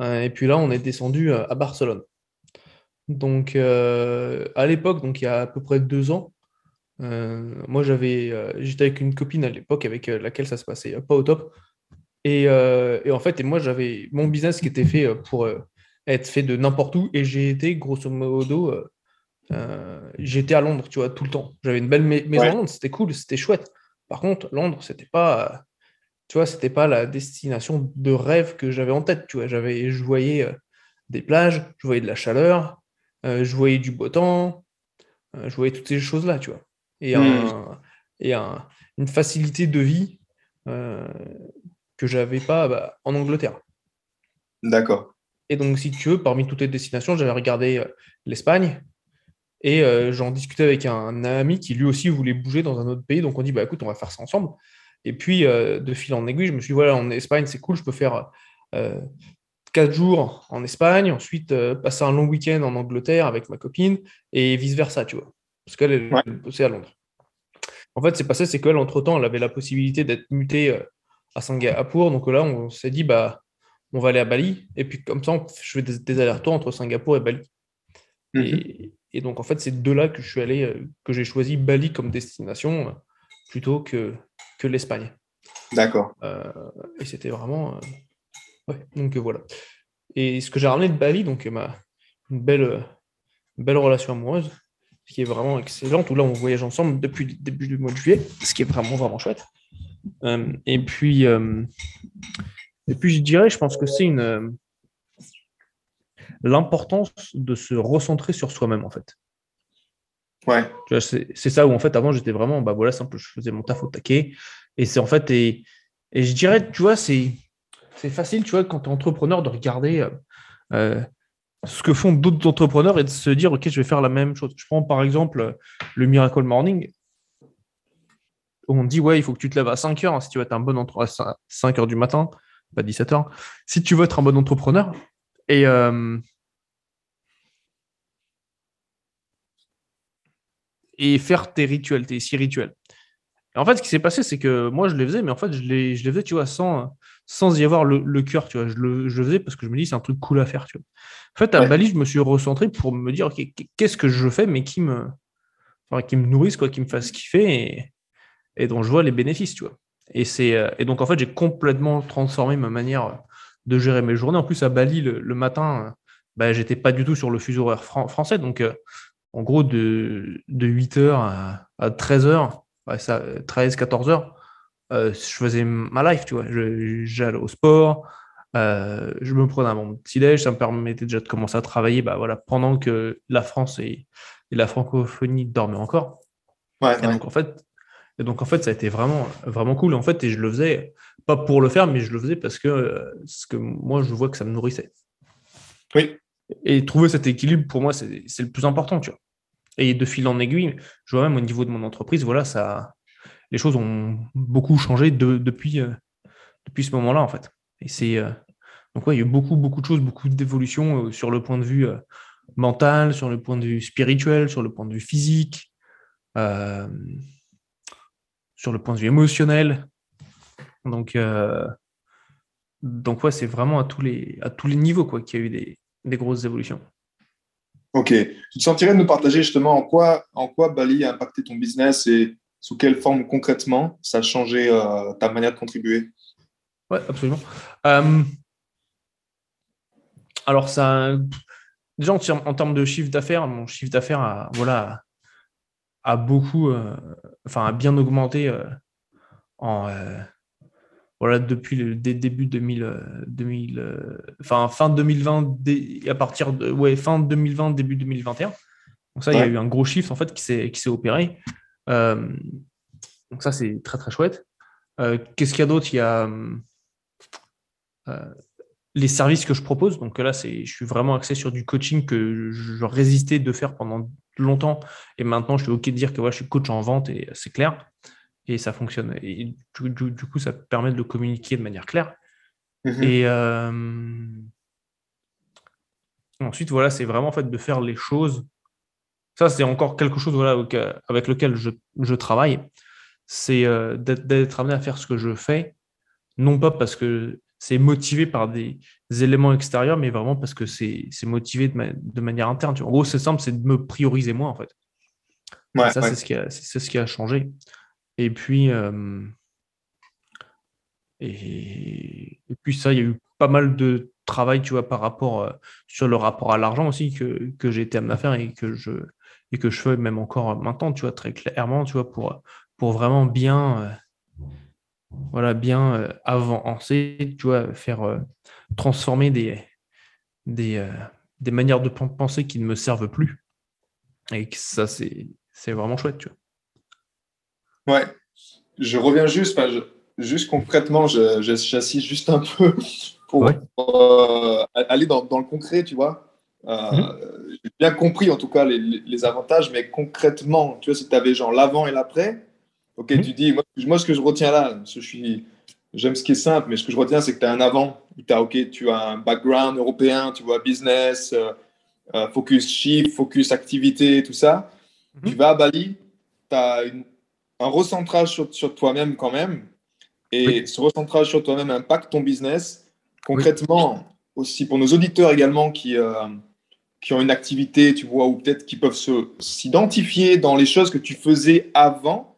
Euh, et puis là, on est descendu à Barcelone. Donc, à l'époque, donc il y a à peu près deux ans, moi, j'avais, j'étais avec une copine à l'époque avec laquelle ça se passait pas au top. Et, et en fait, et moi, j'avais mon business qui était fait pour être fait de n'importe où. Et j'ai été, grosso modo, euh, euh, j'étais à Londres, tu vois, tout le temps. J'avais une belle maison à Londres, c'était cool, c'était chouette. Par contre, Londres, c'était pas, tu vois, c'était pas la destination de rêve que j'avais en tête, tu vois. J'avais, je voyais euh, des plages, je voyais de la chaleur, je voyais du beau temps, je voyais toutes ces choses-là, tu vois. Et, hmm. et une facilité de vie que j'avais pas bah, en Angleterre. D'accord. Et donc, si tu veux, parmi toutes les destinations, j'avais regardé euh, l'Espagne et euh, j'en discutais avec un, ami qui lui aussi voulait bouger dans un autre pays. Donc, on dit, bah écoute, on va faire ça ensemble. Et puis, euh, de fil en aiguille, je me suis dit, voilà, en Espagne, c'est cool, je peux faire quatre jours en Espagne, ensuite passer un long week-end en Angleterre avec ma copine et vice-versa, tu vois. Parce qu'elle est bossait à Londres. En fait, c'est passé, c'est qu'elle, entre-temps, elle avait la possibilité d'être mutée à Singapour. Donc là, on s'est dit, bah, on va aller à Bali, et puis comme ça, je fais des, allers-retours entre Singapour et Bali. Mhm. et, donc, en fait, c'est de là que je suis allé, euh, que j'ai choisi Bali comme destination euh, plutôt que, que l'Espagne. D'accord. Euh, et c'était vraiment. ouais, donc voilà. Et ce que j'ai ramené de Bali, donc ma, une belle, belle relation amoureuse, ce qui est vraiment excellente, où là, on voyage ensemble depuis le début du mois de juillet, ce qui est vraiment, vraiment chouette. Et puis. Et puis je dirais, je pense que c'est une euh, l'importance de se recentrer sur soi-même en fait. Ouais. C'est ça où en fait avant j'étais vraiment bah voilà simple, je faisais mon taf au taquet et c'est en fait et, et je dirais tu vois c'est c'est facile tu vois quand tu es entrepreneur de regarder euh, euh, ce que font d'autres entrepreneurs et de se dire ok je vais faire la même chose. Je prends par exemple le Miracle Morning on dit ouais il faut que tu te lèves à 5 heures hein, si tu veux être un bon entre 5 heures du matin pas 17 heures, si tu veux être un bon entrepreneur et, euh, et faire tes rituels, tes six rituels. en fait, ce qui s'est passé, c'est que moi, je les faisais, mais en fait, je les, je les faisais, tu vois, sans, sans y avoir le, cœur, tu vois. Je le, je faisais parce que je me dis, c'est un truc cool à faire, tu vois. En fait, à Bali, je me suis recentré pour me dire, qu'est-ce que je fais, mais qui me, qui me nourrisse, quoi, qui me fasse kiffer et, et dont je vois les bénéfices, tu vois. Et, c'est, euh, et donc, en fait, j'ai complètement transformé ma manière de gérer mes journées. En plus, à Bali, le, matin, euh, bah, j'étais pas du tout sur le fuseau horaire français. Donc, euh, en gros, de, de 8h à, 13h, 13, 14h, je faisais ma life, tu vois. j'allais au sport, je me prenais un bon petit déj, ça me permettait déjà de commencer à travailler bah, voilà, pendant que la France et, la francophonie dormaient encore. Ouais, donc, en fait, et donc, en fait, ça a été vraiment, vraiment cool. En fait, et je le faisais, pas pour le faire, mais je le faisais parce que, euh, que moi, je vois que ça me nourrissait. Oui. Et trouver cet équilibre, pour moi, c'est le plus important, tu vois. Et de fil en aiguille, je vois même au niveau de mon entreprise, voilà, ça, les choses ont beaucoup changé depuis, euh, depuis ce moment-là, en fait. Et c'est. Euh, donc, ouais, il y a eu beaucoup, beaucoup de choses, beaucoup d'évolutions sur le point de vue mental, sur le point de vue spirituel, sur le point de vue physique sur le point de vue émotionnel. Donc, euh, donc ouais, c'est vraiment à tous les, à tous les niveaux quoi, qu'il y a eu des, des, grosses évolutions. Ok. Tu te sentirais de nous partager justement en quoi, en quoi Bali a impacté ton business et sous quelle forme concrètement ça a changé euh, ta manière de contribuer? Ouais, absolument. Euh, alors, ça, déjà en, en termes de chiffre d'affaires, mon chiffre d'affaires a, voilà, a beaucoup, euh, enfin, a bien augmenté euh, en, euh, voilà, depuis le début 2000, 2000 enfin, fin 2020, à partir de ouais, fin 2020, début 2021. Donc ça, il y a eu un gros chiffre en fait qui s'est qui s'est opéré. donc ça, c'est très très chouette. Qu'est-ce qu'il y a d'autre? Il y a les services que je propose. Donc là, c'est, je suis vraiment axé sur du coaching que je résistais de faire pendant longtemps. Et maintenant, je suis OK de dire que ouais, je suis coach en vente et c'est clair. Et ça fonctionne. Et du, coup, ça permet de le communiquer de manière claire. Mm-hmm. Et, euh, Ensuite, voilà, c'est vraiment en fait de faire les choses. Ça, c'est encore quelque chose voilà, avec lequel je, travaille. C'est euh, d'être amené à faire ce que je fais, non pas parce que c'est motivé par des éléments extérieurs, mais vraiment parce que c'est motivé de, manière interne. En gros, c'est simple, c'est de me prioriser moi, en fait. ça, c'est ce, qui a, ce qui a changé. Et puis, euh, et, puis ça, il y a eu pas mal de travail, tu vois, par rapport euh, sur le rapport à l'argent aussi que, que j'ai été amené à faire et que je et que je fais même encore maintenant, tu vois, très clairement, tu vois, pour, pour vraiment bien, euh, voilà, bien euh, avancer, tu vois, faire transformer des, des, des manières de penser qui ne me servent plus. Et que ça, c'est, c'est vraiment chouette, tu vois. Ouais, je reviens juste, juste concrètement, j'assiste juste un peu pour euh, aller dans, le concret, tu vois. Euh, mhm. J'ai bien compris en tout cas les, avantages, mais concrètement, tu vois, si tu avais genre l'avant et l'après, ok, mhm. tu dis, moi, ce que je retiens là, je suis, j'aime ce qui est simple, mais ce que je retiens, c'est que tu as un avant, où as, ok, tu as un background européen, tu vois, business, euh, focus chiffre, focus activité, tout ça. Mhm. Tu vas à Bali, tu as un recentrage sur, sur toi-même quand même, et ce recentrage sur toi-même impacte ton business. Concrètement, aussi pour nos auditeurs également qui, euh, qui ont une activité, tu vois, ou peut-être qui peuvent s'identifier dans les choses que tu faisais avant,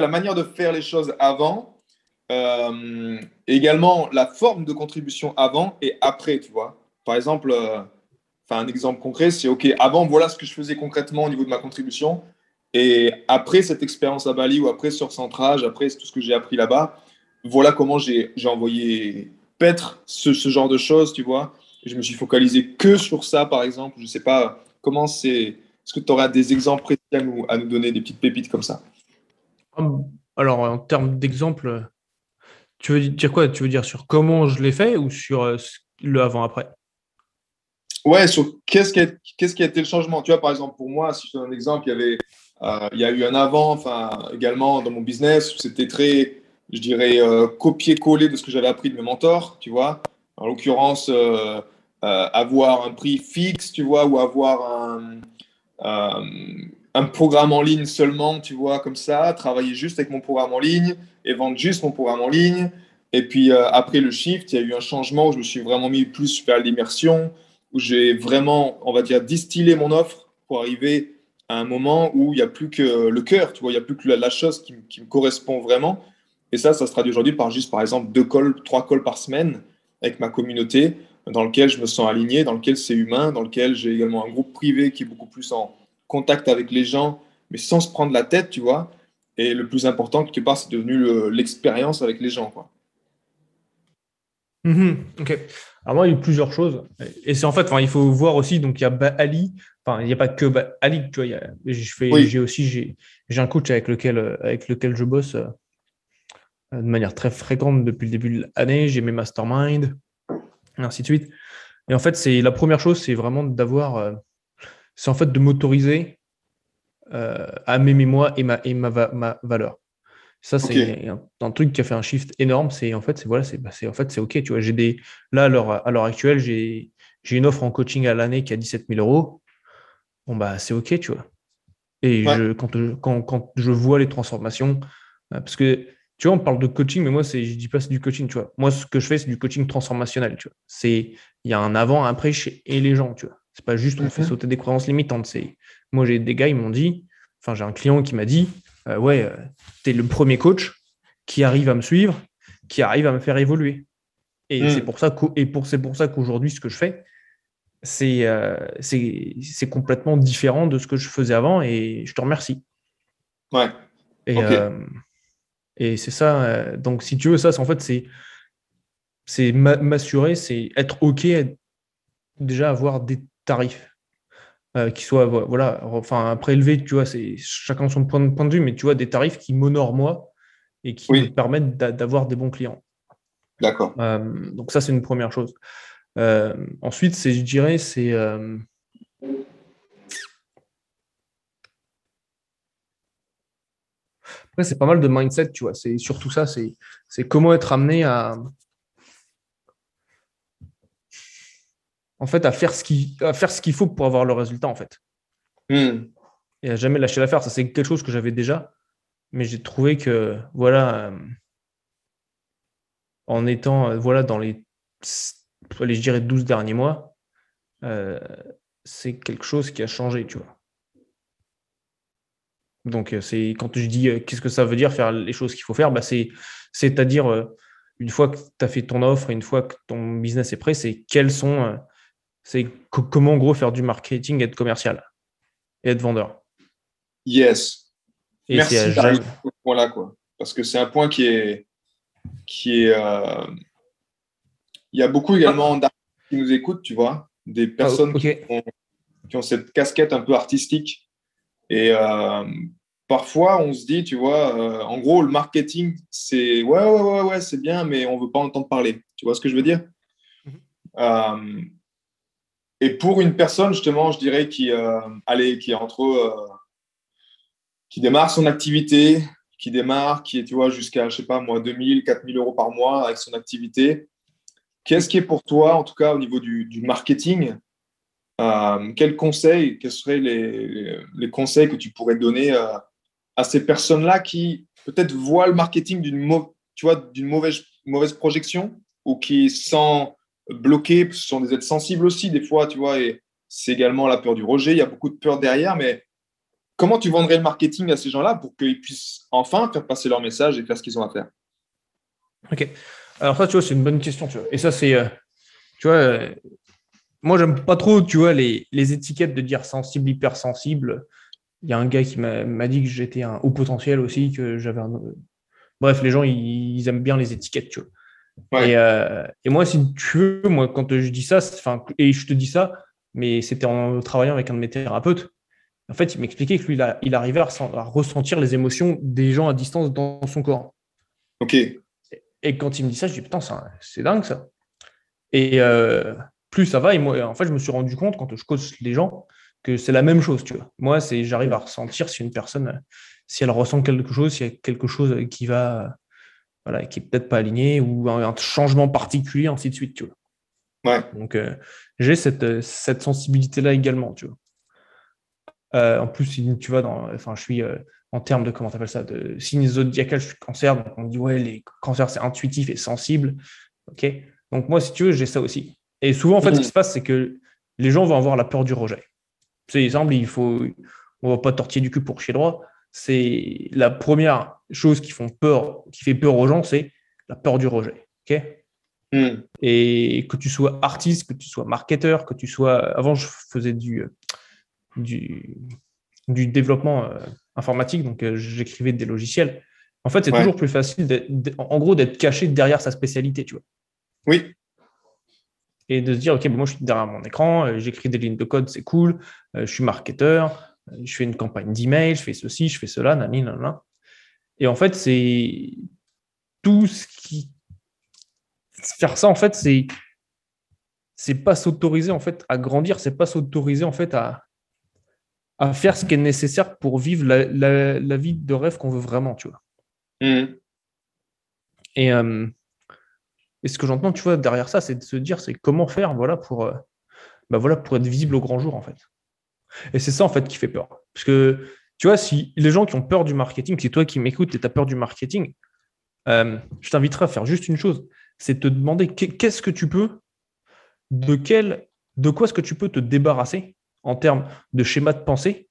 la manière de faire les choses avant, euh, également la forme de contribution avant et après, tu vois. Par exemple, euh, un exemple concret, c'est OK, avant, voilà ce que je faisais concrètement au niveau de ma contribution. Et après cette expérience à Bali ou après ce recentrage, après tout ce que j'ai appris là-bas, voilà comment j'ai envoyé paître ce, genre de choses, tu vois. je me suis focalisé que sur ça, par exemple. Je ne sais pas comment c'est. Est-ce que tu auras des exemples précis à nous, à nous, donner, des petites pépites comme ça? Alors, en termes d'exemples, tu veux dire quoi? Tu veux dire sur comment je l'ai fait ou sur euh, le avant-après? Ouais, sur qu'est-ce qui, a, été le changement? Tu vois, par exemple, pour moi, si je donne un exemple, il y, avait, euh, il y a eu un avant, enfin, également dans mon business, où c'était très je dirais, euh, copier-coller de ce que j'avais appris de mes mentors, tu vois. En l'occurrence, euh, avoir un prix fixe, tu vois, ou avoir un, un programme en ligne seulement, tu vois, comme ça, travailler juste avec mon programme en ligne et vendre juste mon programme en ligne. Et puis après le shift, il y a eu un changement où je me suis vraiment mis plus vers l'immersion, où j'ai vraiment, on va dire, distillé mon offre pour arriver à un moment où il n'y a plus que le cœur, tu vois, il n'y a plus que la, chose qui, qui, me correspond vraiment. Et ça, ça se traduit aujourd'hui par juste, par exemple, deux calls, trois calls par semaine avec ma communauté, dans lequel je me sens aligné, dans lequel c'est humain, dans lequel j'ai également un groupe privé qui est beaucoup plus en contact avec les gens, mais sans se prendre la tête, tu vois. Et le plus important, quelque part, c'est devenu l'expérience avec les gens, quoi. Mm-hmm. ok. Alors moi, il y a eu plusieurs choses. Et c'est en fait, il faut voir aussi, donc il y a Ali, enfin, il n'y a pas que Ali, tu vois, j'ai aussi, j'ai un coach avec lequel, avec lequel je bosse euh, de manière très fréquente depuis le début de l'année. J'ai mes masterminds, et ainsi de suite. Et en fait, c'est la première chose, c'est vraiment d'avoir, euh, c'est en fait de m'autoriser euh, à m'aimer moi et ma, et ma, ma valeur. Ça, c'est un, truc qui a fait un shift énorme. C'est en fait, c'est voilà, c'est bah, en fait, c'est ok. Tu vois, j'ai des là à l'heure actuelle, j'ai une offre en coaching à l'année qui a 17 000 euros. Bon bah, c'est ok, tu vois. Et je, quand, quand, quand, je vois les transformations, parce que tu vois, on parle de coaching, mais moi, c'est, je dis pas c'est du coaching, tu vois. Moi, ce que je fais, c'est du coaching transformationnel, tu vois. C'est, il y a un avant, un après chez et les gens, tu vois. C'est pas juste on fait sauter des croyances limitantes. C'est, moi, j'ai des gars, ils m'ont dit, enfin, j'ai un client qui m'a dit, euh, ouais, euh, tu es le premier coach qui arrive à me suivre, qui arrive à me faire évoluer. Et mhm. c'est pour ça et pour, c'est pour ça qu'aujourd'hui, ce que je fais, c'est, euh, c'est, c'est complètement différent de ce que je faisais avant et je te remercie. Ouais. Et, et c'est ça. Euh, donc, si tu veux, ça, en fait, c'est c'est m'assurer, c'est être OK, déjà avoir des tarifs euh, qui soient, voilà, enfin, prélever tu vois, c'est chacun son point de, point de vue, mais tu vois, des tarifs qui m'honorent moi et qui me permettent d'avoir des bons clients. D'accord. Euh, donc, ça, c'est une première chose. ensuite, c'est, je dirais, c'est Après, c'est pas mal de mindset, tu vois. C'est surtout ça, c'est comment être amené à. En fait, à faire ce qu'il faut pour avoir le résultat, en fait. Hmm. Et à jamais lâcher l'affaire. Ça, c'est quelque chose que j'avais déjà. Mais j'ai trouvé que, voilà, euh, en étant, euh, voilà, dans les, allez, je dirais, 12 derniers mois, euh, c'est quelque chose qui a changé, tu vois. Donc, c'est quand je dis qu'est-ce que ça veut dire faire les choses qu'il faut faire, bah, c'est, c'est-à-dire, une fois que tu as fait ton offre, une fois que ton business est prêt, c'est quels sont c'est comment en gros faire du marketing, être commercial et être vendeur. Yes. Merci d'arriver ce point-là, quoi. Parce que c'est un point qui est. Qui est euh, Il y a beaucoup également d'artistes qui nous écoutent, tu vois, des ah, personnes qui, ont, cette casquette un peu artistique. Et euh, parfois, on se dit, tu vois, euh, en gros, le marketing, c'est ouais, ouais, ouais, ouais, c'est bien, mais on ne veut pas entendre parler. Tu vois ce que je veux dire? Mhm. Et pour une personne, justement, je dirais, qui, euh, qui entre euh, qui démarre son activité, qui démarre, qui est, tu vois, jusqu'à, je sais pas, moi, 2000, 4000 euros par mois avec son activité. Qu'est-ce qui est pour toi, en tout cas, au niveau du, marketing, euh, quels conseils, quels seraient les, conseils que tu pourrais donner à ces personnes-là qui peut-être voient le marketing d'une mauvaise, mauvaise projection ou qui, sans bloqués, ce sont des êtres sensibles aussi, des fois, tu vois, et c'est également la peur du rejet. Il y a beaucoup de peur derrière, mais comment tu vendrais le marketing à ces gens-là pour qu'ils puissent enfin faire passer leur message et faire ce qu'ils ont à faire? Ok. Alors, ça, tu vois, c'est une bonne question, tu vois. Et ça, c'est, euh, tu vois, euh, moi, j'aime pas trop, tu vois, les, étiquettes de dire sensible, hypersensible. Il y a un gars qui m'a dit que j'étais un haut potentiel aussi, que j'avais un. Bref, les gens, ils aiment bien les étiquettes, tu vois. Euh, et, moi, si tu veux, moi, quand je dis ça, et je te dis ça, mais c'était en travaillant avec un de mes thérapeutes. En fait, il m'expliquait que lui, il, arrivait à, ressentir les émotions des gens à distance dans son corps. Ok. Et, quand il me dit ça, je dis putain, c'est dingue ça. Et euh, plus ça va, et moi, en fait, je me suis rendu compte quand je cause les gens que c'est la même chose, tu vois. Moi, c'est j'arrive à ressentir si une personne, si elle ressent quelque chose, s'il y a quelque chose qui va voilà, qui est peut-être pas aligné ou un, changement particulier, ainsi de suite, tu vois. Donc, euh, j'ai cette, cette sensibilité-là également, tu vois. Euh, en plus, tu vois, dans, enfin, je suis euh, en termes de, comment tu appelles ça, de signe zodiacal, je suis cancer, donc on dit, ouais, les cancers, c'est intuitif et sensible. OK Donc, moi, si tu veux, j'ai ça aussi. Et souvent, en fait, ce qui mmh. se passe, c'est que les gens vont avoir la peur du rejet. C'est simple, il faut, on va pas tortiller du cul pour chier droit c'est la première chose qui, font peur, qui fait peur aux gens, c'est la peur du rejet. ok? Hmm. Et que tu sois artiste, que tu sois marketeur, que tu sois. Avant, je faisais du, du, du développement euh, informatique, donc euh, j'écrivais des logiciels. En fait, c'est toujours plus facile, en gros, d'être caché derrière sa spécialité, tu vois. Oui. Et de se dire, OK, moi, je suis derrière mon écran, euh, j'écris des lignes de code, c'est cool, je suis marketeur, je fais une campagne d'email, je fais ceci, je fais cela, nani, nanana. Et en fait, c'est tout ce qui. Faire ça, en fait, c'est. C'est pas s'autoriser en fait à grandir, c'est pas s'autoriser en fait à, à faire ce qui est nécessaire pour vivre la, la, vie de rêve qu'on veut vraiment, tu vois. Mmh. Et, euh, et, ce que j'entends, tu vois, derrière ça, c'est de se dire, c'est comment faire, voilà, pour, euh, bah voilà, pour être visible au grand jour, en fait. Et c'est ça, en fait, qui fait peur. Parce que, tu vois, si les gens qui ont peur du marketing, si toi qui m'écoutes et tu as peur du marketing, euh, je t'inviterai à faire juste une chose, c'est te demander qu'est-ce que tu peux, de, quel, de quoi est-ce que tu peux te débarrasser en termes de schéma de pensée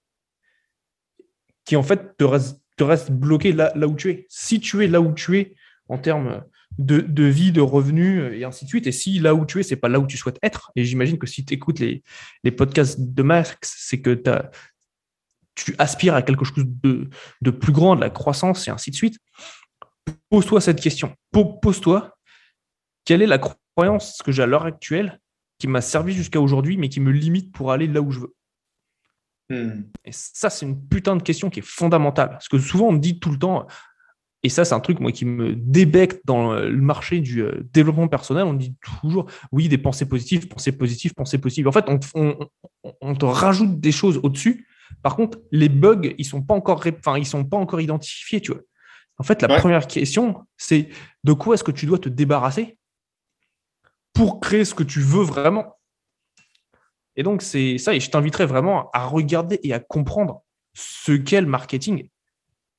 qui, en fait, te reste, te reste bloqué là, là où tu es. Si tu es là où tu es en termes de, vie, de revenus et ainsi de suite. Et si là où tu es, c'est pas là où tu souhaites être, et j'imagine que si tu écoutes les, les, podcasts de Max, c'est que tu aspires à quelque chose de, de, plus grand, de la croissance et ainsi de suite. Pose-toi cette question. Pose-toi quelle est la croyance que j'ai à l'heure actuelle qui m'a servi jusqu'à aujourd'hui, mais qui me limite pour aller là où je veux? Hmm. Et ça, c'est une putain de question qui est fondamentale. Parce que souvent, on me dit tout le temps et ça, c'est un truc, moi, qui me débecte dans le marché du euh, développement personnel. On dit toujours, oui, des pensées positives, pensées positives, pensées positives. En fait, on, te rajoute des choses au-dessus. Par contre, les bugs, ils sont pas encore, enfin, ils sont pas encore identifiés, tu vois. En fait, la première question, c'est de quoi est-ce que tu dois te débarrasser pour créer ce que tu veux vraiment? Et donc, c'est ça. Et je t'inviterai vraiment à regarder et à comprendre ce qu'est le marketing,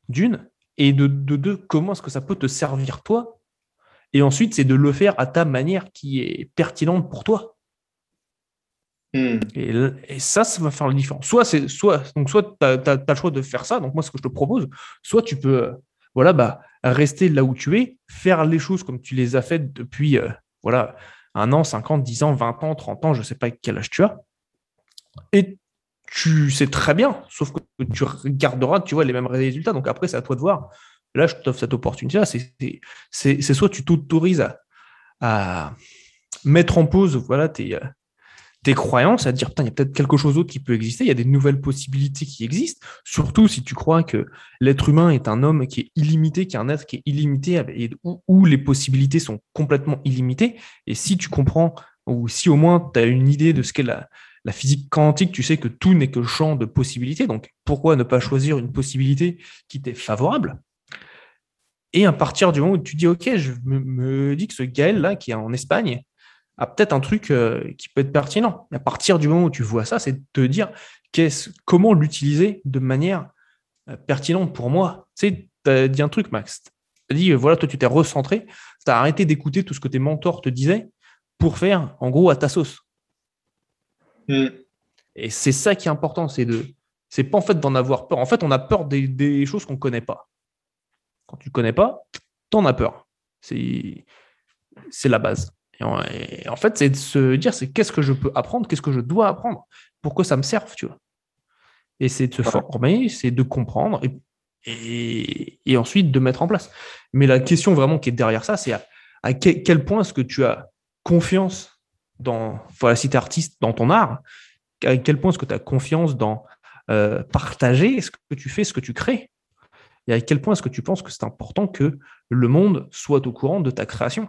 d'une, et de deux, comment est-ce que ça peut te servir toi? Et ensuite, c'est de le faire à ta manière qui est pertinente pour toi. Hmm. Et, ça, ça va faire la différence. Soit c'est soit donc soit tu as, le choix de faire ça. Donc moi, ce que je te propose, soit tu peux euh, voilà bah rester là où tu es, faire les choses comme tu les as faites depuis euh, voilà un an, 50, 10 ans, 20 ans, 30 ans, je ne sais pas quel âge tu as. Et tu sais très bien, sauf que tu garderas, tu vois, les mêmes résultats. Donc après, c'est à toi de voir. Là, je t'offre cette opportunité-là. C'est soit tu t'autorises à, à, mettre en pause voilà, tes, tes croyances, à dire, putain, il y a peut-être quelque chose d'autre qui peut exister, il y a des nouvelles possibilités qui existent, surtout si tu crois que l'être humain est un homme qui est illimité, qui est un être qui est illimité, et où, les possibilités sont complètement illimitées. Et si tu comprends, ou si au moins tu as une idée de ce qu'est la, la physique quantique, tu sais que tout n'est que champ de possibilités, donc pourquoi ne pas choisir une possibilité qui t'est favorable? Et à partir du moment où tu dis, OK, je me, dis que ce Gaël-là, qui est en Espagne, a peut-être un truc euh, qui peut être pertinent. À partir du moment où tu vois ça, c'est de te dire comment l'utiliser de manière euh, pertinente pour moi? Tu sais, tu as dit un truc, Max. Tu as dit, voilà, toi, tu t'es recentré, tu as arrêté d'écouter tout ce que tes mentors te disaient pour faire, en gros, à ta sauce. Hmm. Et c'est ça qui est important, c'est de. C'est pas en fait d'en avoir peur. En fait, on a peur des, des choses qu'on ne connaît pas. Quand tu ne connais pas, tu en as peur. C'est la base. Et en, fait, c'est de se dire, c'est qu'est-ce que je peux apprendre, qu'est-ce que je dois apprendre, pour que ça me serve, tu vois. Et c'est de se former, c'est de comprendre et, et, ensuite de mettre en place. Mais la question vraiment qui est derrière ça, c'est à, quel, point est-ce que tu as confiance dans, voilà, si tu es artiste, dans ton art, à quel point est-ce que tu as confiance dans euh, partager ce que tu fais, ce que tu crées? Et à quel point est-ce que tu penses que c'est important que le monde soit au courant de ta création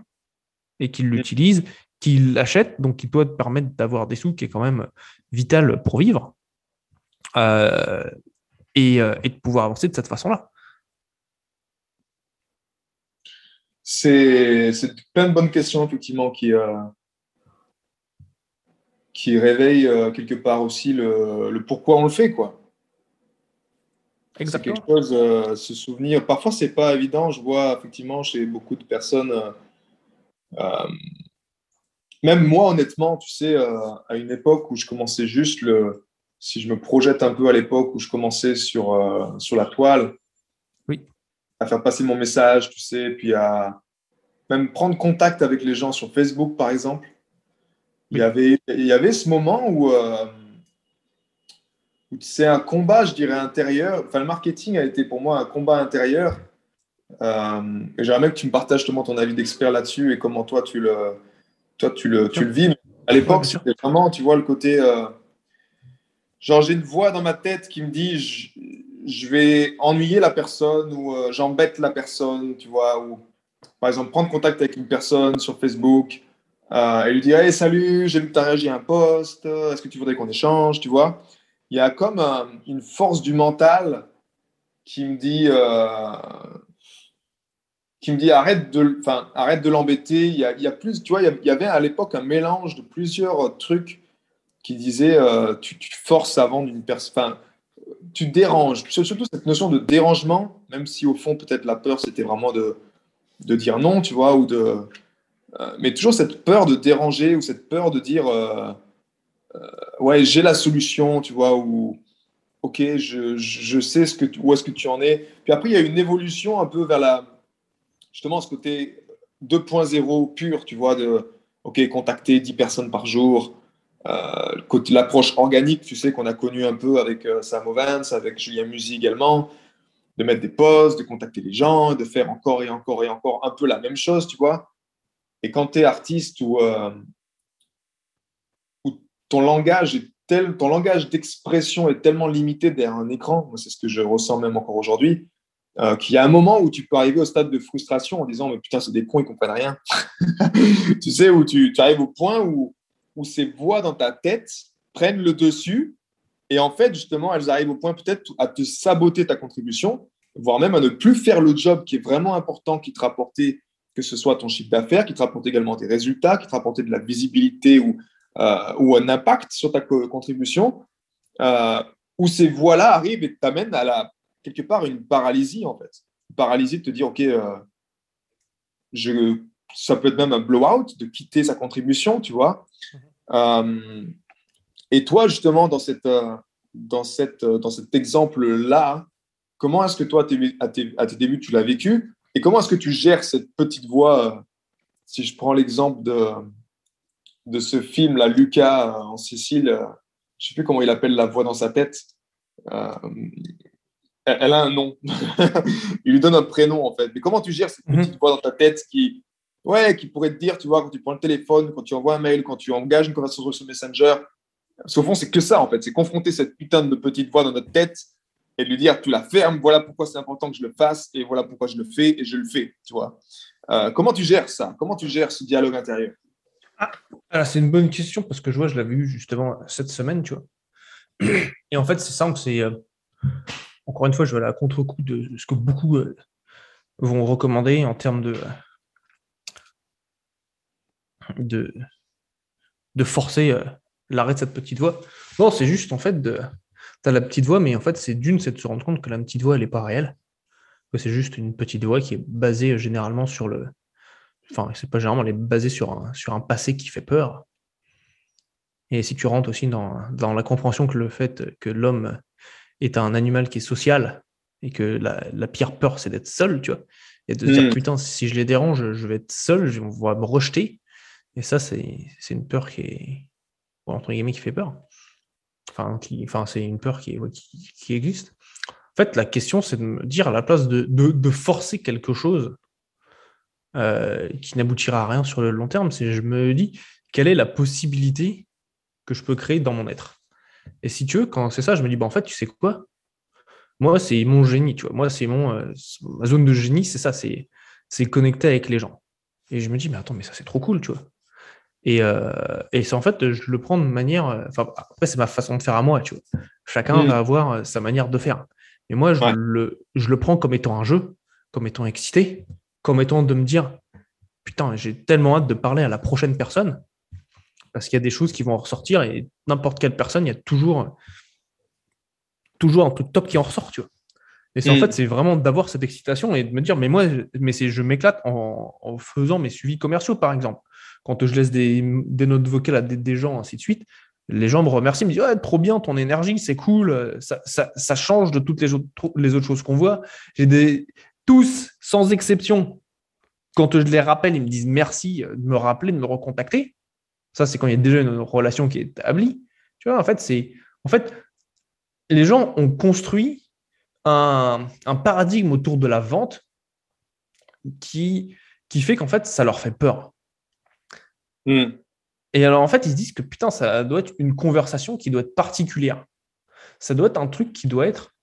et qu'il l'utilise, qu'il l'achète, donc qui doit te permettre d'avoir des sous, qui est quand même vital pour vivre, euh, et, euh, et, de pouvoir avancer de cette façon-là. C'est plein de bonnes questions, effectivement, qui, euh, qui réveillent quelque part aussi le, le, pourquoi on le fait, quoi. Exactement. quelque chose, se souvenir. Parfois, c'est pas évident. Je vois effectivement chez beaucoup de personnes euh, même moi, honnêtement, tu sais, euh, à une époque où je commençais juste le. Si je me projette un peu à l'époque où je commençais sur, euh, sur la toile, oui. à faire passer mon message, tu sais, puis à même prendre contact avec les gens sur Facebook, par exemple. Il, y avait, il y avait ce moment où, c'est un combat, je dirais, intérieur. Enfin, le marketing a été pour moi un combat intérieur euh, J'aimerais que tu me partages justement ton avis d'expert là-dessus et comment toi tu le, toi, tu le, tu le vis. À l'époque, c'était vraiment, tu vois, le côté. Euh, genre, j'ai une voix dans ma tête qui me dit je, je vais ennuyer la personne ou euh, j'embête la personne, tu vois. Ou par exemple, prendre contact avec une personne sur Facebook et lui dire Hey, salut, j'ai vu que tu as réagi à un post, est-ce que tu voudrais qu'on échange, tu vois? Il y a comme une force du mental qui me dit qui me dit arrête de, de l'embêter. Il y, a, il y a, plus, tu vois, il y avait à l'époque un mélange de plusieurs trucs qui disaient euh, tu, forces à vendre une personne, tu déranges. Surtout cette notion de dérangement, même si au fond peut-être la peur c'était vraiment de, de dire non, tu vois, ou de, euh, mais toujours cette peur de déranger ou cette peur de dire euh, ouais j'ai la solution, tu vois, ou ok je, je sais ce que où est-ce que tu en es. Puis après il y a une évolution un peu vers la justement ce côté 2.0 pur, tu vois, de OK, contacter 10 personnes par jour, euh, l'approche organique, tu sais, qu'on a connu un peu avec euh, Sam Ovens, avec Julien Musi également, de mettre des posts, de contacter les gens, de faire encore et encore et encore un peu la même chose, tu vois. Et quand tu es artiste ou, euh, ton langage ton langage d'expression est tellement limité derrière un écran, c'est ce que je ressens même encore aujourd'hui, euh, qu'il y a un moment où tu peux arriver au stade de frustration en disant mais putain c'est des cons ils comprennent rien. Tu sais où tu, tu, arrives au point où, où ces voix dans ta tête prennent le dessus et en fait justement elles arrivent au point peut-être à te saboter ta contribution voire même à ne plus faire le job qui est vraiment important qui te rapportait que ce soit ton chiffre d'affaires qui te rapporte également tes résultats qui te rapportait de la visibilité ou ou un impact sur ta contribution, où ces voix-là arrivent et t'amènent à la, quelque part une paralysie, en fait. Une paralysie de te dire, OK, je, ça peut être même un blowout, de quitter sa contribution, tu vois. Mhm. et toi, justement, dans, cette, dans, cette, dans cet exemple-là, comment est-ce que toi, à tes, à tes débuts, tu l'as vécu? Et comment est-ce que tu gères cette petite voix euh, Si je prends l'exemple de, de ce film, là, Lucas euh, en Sicile, euh, je ne sais plus comment il appelle la voix dans sa tête. elle a un nom. il lui donne un prénom, en fait. Mais comment tu gères cette mhm. petite voix dans ta tête qui, ouais, qui pourrait te dire, tu vois, quand tu prends le téléphone, quand tu envoies un mail, quand tu engages une conversation sur Messenger, parce qu'au fond, c'est que ça, en fait. C'est confronter cette putain de petite voix dans notre tête et lui dire tu la fermes, voilà pourquoi c'est important que je le fasse et voilà pourquoi je le fais et je le fais, tu vois. Euh, comment tu gères ça? Comment tu gères ce dialogue intérieur? Ah, C'est une bonne question parce que je vois, je l'avais eu justement cette semaine, tu vois. Et en fait, c'est simple, c'est euh, encore une fois, je vais à contre-coup de ce que beaucoup euh, vont recommander en termes de, de, de forcer l'arrêt de cette petite voix. Non, c'est juste en fait de la petite voix, mais en fait, c'est d'une, c'est de se rendre compte que la petite voix, elle n'est pas réelle. Que c'est juste une petite voix qui est basée euh, généralement sur le. Enfin, c'est pas généralement, elle est basée sur un, sur un passé qui fait peur. Et si tu rentres aussi dans, la compréhension que le fait que l'homme est un animal qui est social et que la, pire peur, c'est d'être seul, tu vois, et de se dire, hmm. putain, si je les dérange, je vais être seul, je vais me rejeter. Et ça, c'est une peur qui est, entre guillemets, qui fait peur. Enfin, c'est une peur qui, existe. En fait, la question, c'est de me dire à la place de, forcer quelque chose euh, qui n'aboutira à rien sur le long terme, c'est je me dis quelle est la possibilité que je peux créer dans mon être? Et si tu veux, quand c'est ça, je me dis, bah, en fait, tu sais quoi? Moi, c'est mon génie, tu vois. Moi, c'est mon euh, ma zone de génie, c'est ça, c'est connecter avec les gens. Et je me dis, mais attends, mais ça, c'est trop cool, tu vois. Et, euh, et c'est en fait, je le prends de manière. Euh, enfin, après, c'est ma façon de faire à moi, tu vois. Chacun va avoir euh, sa manière de faire. Mais moi, je, le, je le prends comme étant un jeu, comme étant excité, comme étant de me dire Putain, j'ai tellement hâte de parler à la prochaine personne, parce qu'il y a des choses qui vont ressortir et n'importe quelle personne, il y a toujours, toujours un truc top qui en ressort, tu vois. Et c'est en fait, c'est vraiment d'avoir cette excitation et de me dire, mais moi, mais je m'éclate en, en, faisant mes suivis commerciaux, par exemple quand je laisse des, notes vocales à des, gens, ainsi de suite, les gens me remercient, me disent oh, trop bien ton énergie, c'est cool, ça, change de toutes les autres, choses qu'on voit. J'ai des tous, sans exception, quand je les rappelle, ils me disent merci de me rappeler, de me recontacter. Ça, c'est quand il y a déjà une relation qui est établie. Tu vois, en fait, c'est en fait les gens ont construit un, paradigme autour de la vente qui, qui fait qu'en fait, ça leur fait peur. Hmm. Et alors, en fait, ils se disent que putain, ça doit être une conversation qui doit être particulière. Ça doit être un truc qui doit être,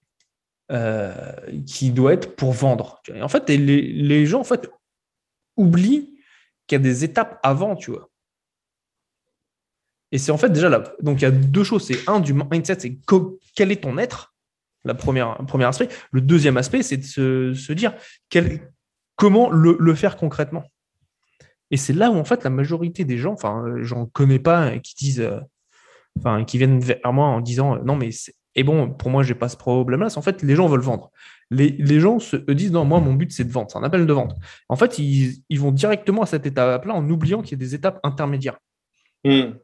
euh, qui doit être pour vendre. Et en fait, les, gens en fait, oublient qu'il y a des étapes avant, tu vois. Et c'est en fait déjà là. Donc, il y a deux choses. C'est un, du mindset, c'est quel est ton être? La première, premier aspect. Le deuxième aspect, c'est de se, se dire quel, comment le, le faire concrètement. Et c'est là où, en fait, la majorité des gens, enfin, euh, j'en connais pas, qui disent, euh, enfin, qui viennent vers moi en disant, euh, non, mais et bon, pour moi, j'ai pas ce problème-là. En fait, les gens veulent vendre. Les, les gens se disent, non, moi, mon but, c'est de vendre. C'est un appel de vente. En fait, ils, ils vont directement à cette étape-là en oubliant qu'il y a des étapes intermédiaires. Hmm.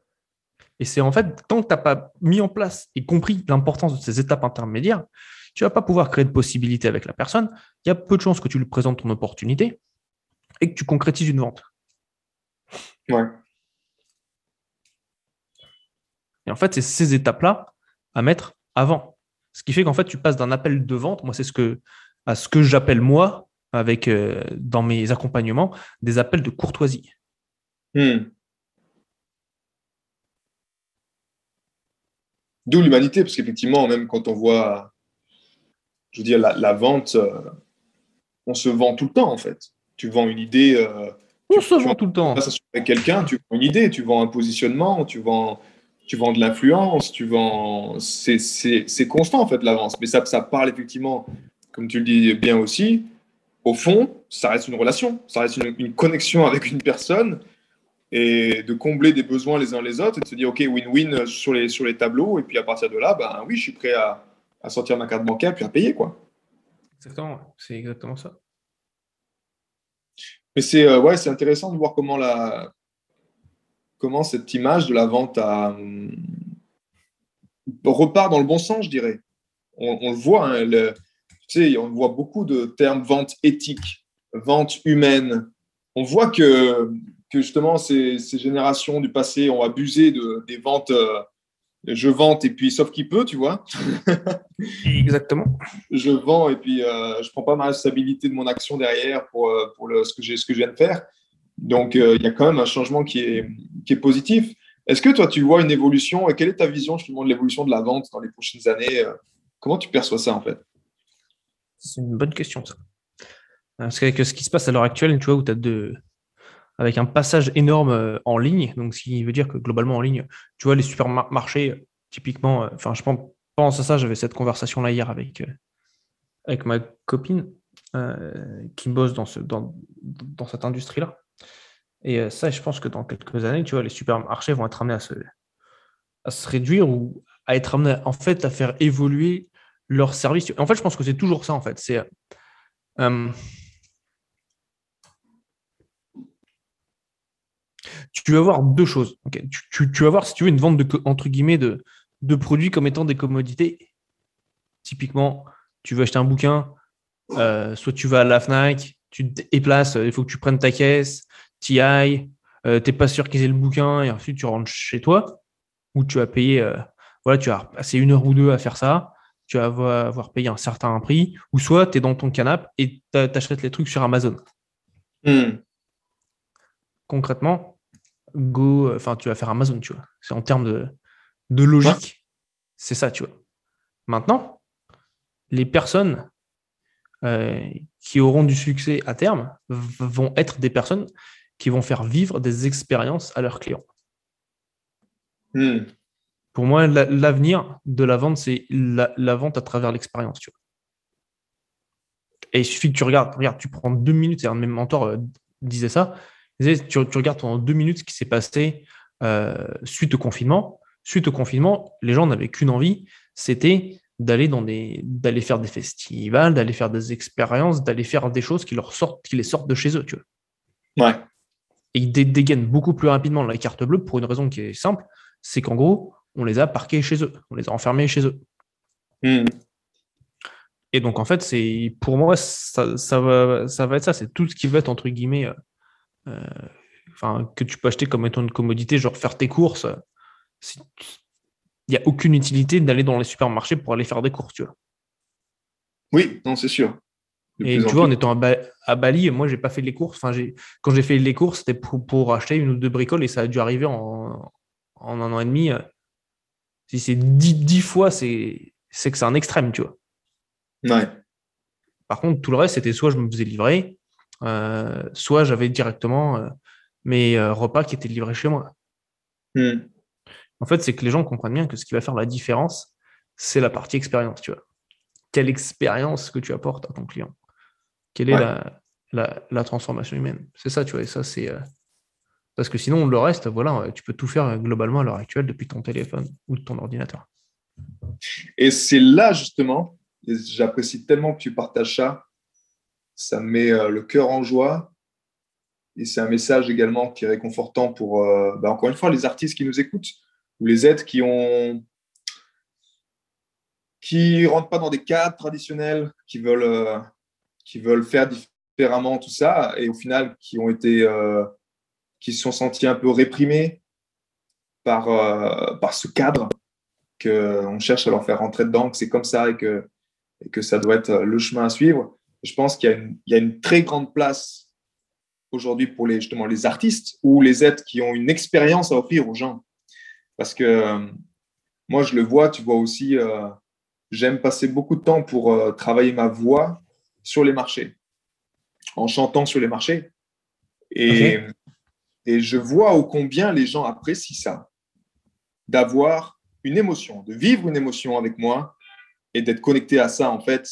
Et c'est en fait, tant que tu n'as pas mis en place et compris l'importance de ces étapes intermédiaires, tu vas pas pouvoir créer de possibilités avec la personne. Il y a peu de chances que tu lui présentes ton opportunité et que tu concrétises une vente. Ouais. Et en fait, c'est ces étapes-là à mettre avant. Ce qui fait qu'en fait, tu passes d'un appel de vente, moi, c'est ce que, à ce que j'appelle moi, avec, euh, dans mes accompagnements, des appels de courtoisie. Hmm. D'où l'humanité, parce qu'effectivement, même quand on voit, je veux dire, la, vente, euh, on se vend tout le temps, en fait. Tu vends une idée. Euh, on se vend tout le temps. Avec quelqu'un, tu vends une idée, tu vends un positionnement, tu vends, tu vends de l'influence, tu vends. C'est constant en fait l'avance. Mais ça, ça parle effectivement, comme tu le dis bien aussi, au fond, ça reste une relation, ça reste une, connexion avec une personne et de combler des besoins les uns les autres et de se dire, OK, win-win sur les, sur les tableaux. Et puis à partir de là, ben oui, je suis prêt à, à sortir ma carte bancaire puis à payer. quoi. Exactement, c'est exactement ça. Mais c'est euh, ouais, c'est intéressant de voir comment, la, comment cette image de la vente hum, repart dans le bon sens, je dirais. On, le voit, hein, tu sais, on voit beaucoup de termes vente éthique, vente humaine. On voit que, que justement ces, ces générations du passé ont abusé de, des ventes. Euh, je vente et puis sauf qui peut, tu vois. Exactement. je vends et puis euh, je prends pas ma responsabilité de mon action derrière pour, euh, pour le, ce, que ce que je viens de faire. Donc euh, il y a quand même un changement qui est, qui est positif. Est-ce que toi tu vois une évolution et quelle est ta vision justement de l'évolution de la vente dans les prochaines années Comment tu perçois ça en fait? C'est une bonne question ça. Parce qu'avec ce qui se passe à l'heure actuelle, tu vois, où tu as deux, avec un passage énorme euh, en ligne. Donc, ce qui veut dire que globalement en ligne, tu vois, les supermarchés, typiquement, euh, enfin, je pense à ça, j'avais cette conversation-là hier avec, euh, avec ma copine qui bosse dans, ce, dans, dans cette industrie-là. Et ça, je pense que dans quelques années, tu vois, les supermarchés vont être amenés à se, à se réduire ou à être amenés, en fait, à faire évoluer leurs services. En fait, je pense que c'est toujours ça, en fait. C'est tu vas voir deux choses. Tu, vas voir, si tu veux, une vente de, entre guillemets de, de produits comme étant des commodités. Typiquement, tu veux acheter un bouquin, euh, soit tu vas à la FNAC, tu te déplaces, il faut que tu prennes ta caisse, tu y ailles, euh, tu n'es pas sûr qu'ils aient le bouquin, et ensuite tu rentres chez toi, ou tu vas payer, euh, voilà, tu vas passer une heure ou deux à faire ça, tu vas avoir payé un certain prix, ou soit tu es dans ton canapé et tu achètes les trucs sur Amazon. Hmm. Concrètement, Go, enfin, tu vas faire Amazon, tu vois. C'est en termes de, de logique, c'est ça, tu vois. Maintenant, les personnes euh, qui auront du succès à terme vont être des personnes qui vont faire vivre des expériences à leurs clients. Hmm. Pour moi, l'avenir de la vente, c'est la, vente à travers l'expérience. Tu vois. Et il suffit que tu regardes, regarde, tu prends deux minutes, et un de mes mentors euh, disait ça, tu, regardes pendant deux minutes ce qui s'est passé euh, suite au confinement. Suite au confinement, les gens n'avaient qu'une envie, c'était d'aller dans des, d'aller faire des festivals, d'aller faire des expériences, d'aller faire des choses qui leur sortent, qui les sortent de chez eux, tu vois. Ouais. Et ils dégainent beaucoup plus rapidement la carte bleue pour une raison qui est simple, c'est qu'en gros, on les a parqués chez eux, on les a enfermés chez eux. Hmm. Et donc en fait, c'est pour moi, ça, ça, va, ça va être ça, c'est tout ce qui va être entre guillemets euh, enfin, que tu peux acheter comme étant une commodité, genre faire tes courses. Il n'y a aucune utilité d'aller dans les supermarchés pour aller faire des courses, tu vois. Oui, non, c'est sûr. et tu vois, en étant à, Bali, moi, j'ai pas fait les courses. Enfin, quand j'ai fait les courses, c'était pour, acheter une ou deux bricoles et ça a dû arriver en, un an et demi. Si c'est dix, fois, c'est que c'est un extrême, tu vois. Ouais. Par contre, tout le reste, c'était soit je me faisais livrer, euh, soit j'avais directement euh, mes euh, repas qui étaient livrés chez moi. Hmm. En fait, c'est que les gens comprennent bien que ce qui va faire la différence, c'est la partie expérience, tu vois. Quelle expérience que tu apportes à ton client Quelle est la, la, transformation humaine C'est ça, tu vois, et ça, c'est. Parce que sinon, le reste, voilà, tu peux tout faire globalement à l'heure actuelle depuis ton téléphone ou de ton ordinateur. Et c'est là, justement, j'apprécie tellement que tu partages ça, ça met euh, le cœur en joie. Et c'est un message également qui est réconfortant pour, euh, bah, encore une fois, les artistes qui nous écoutent ou les êtres qui ont qui rentrent pas dans des cadres traditionnels, qui veulent, euh, qui veulent faire différemment tout ça, et au final qui ont été, qui se sont sentis un peu réprimés par, par ce cadre qu'on cherche à leur faire rentrer dedans, que c'est comme ça et que, et que ça doit être le chemin à suivre je pense qu'il y, a une très grande place aujourd'hui pour les, justement les artistes ou les êtres qui ont une expérience à offrir aux gens. Parce que euh, moi, je le vois, tu vois aussi, euh, j'aime passer beaucoup de temps pour euh, travailler ma voix sur les marchés, en chantant sur les marchés. Et, et je vois au combien les gens apprécient ça, d'avoir une émotion, de vivre une émotion avec moi et d'être connecté à ça, en fait.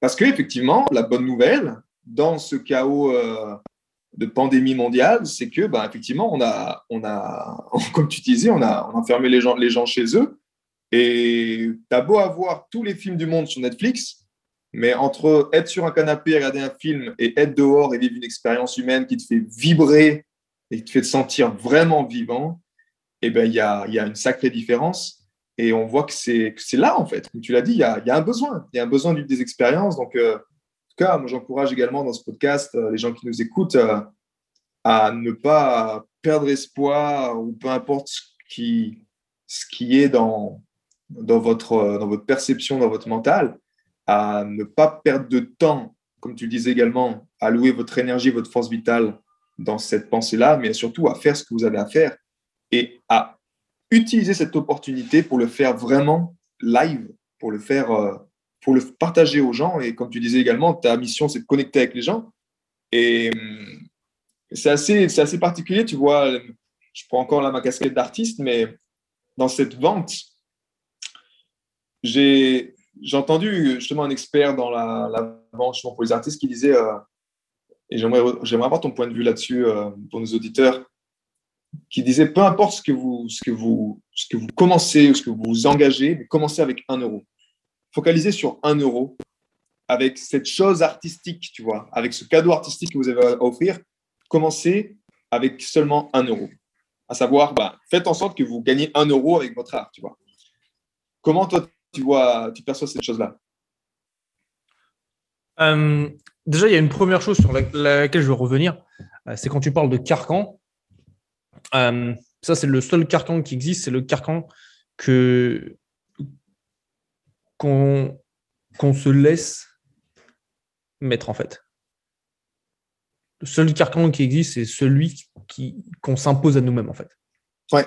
Parce qu'effectivement, la bonne nouvelle, dans ce chaos euh, de pandémie mondiale, c'est que, bah, effectivement, on a, on a, comme tu disais, on a, on a enfermé les gens, les gens chez eux. Et tu as beau avoir tous les films du monde sur Netflix, mais entre être sur un canapé et regarder un film et être dehors et vivre une expérience humaine qui te fait vibrer et qui te fait te sentir vraiment vivant, eh ben, il y a, y a une sacrée différence. Et on voit que c'est là, en fait. Comme tu l'as dit, il y a, un besoin. Il y a un besoin des expériences. Donc, euh, cas, moi, j'encourage également dans ce podcast euh, les gens qui nous écoutent euh, à ne pas perdre espoir ou peu importe ce qui, ce qui est dans, dans, votre, dans votre perception, dans votre mental, à ne pas perdre de temps, comme tu le disais également, à louer votre énergie, votre force vitale dans cette pensée-là, mais surtout à faire ce que vous avez à faire et à utiliser cette opportunité pour le faire vraiment live, pour le faire pour le partager aux gens. Et comme tu disais également, ta mission, c'est de connecter avec les gens. Et hum, c'est assez, c'est assez particulier, tu vois. Je prends encore là ma casquette d'artiste, mais dans cette vente, j'ai, j'ai entendu justement un expert dans la, la vente pour les artistes qui disait, euh, et j'aimerais, j'aimerais avoir ton point de vue là-dessus euh, pour nos auditeurs, qui disait peu importe ce que vous, ce que vous, ce que vous commencez ou ce que vous vous engagez, mais commencez avec un euro focaliser sur un euro avec cette chose artistique, tu vois, avec ce cadeau artistique que vous avez à offrir, commencez avec seulement un euro. À savoir, bah, faites en sorte que vous gagnez un euro avec votre art, tu vois. Comment toi, tu vois, tu perçois cette chose-là? Euh, Déjà, il y a une première chose sur laquelle je veux revenir, euh, c'est quand tu parles de carcan. Euh, ça, c'est le seul carcan qui existe, c'est le carcan que qu'on se laisse mettre en fait. Le seul carcan qui existe, c'est celui qu'on s'impose à nous-mêmes en fait. Ouais.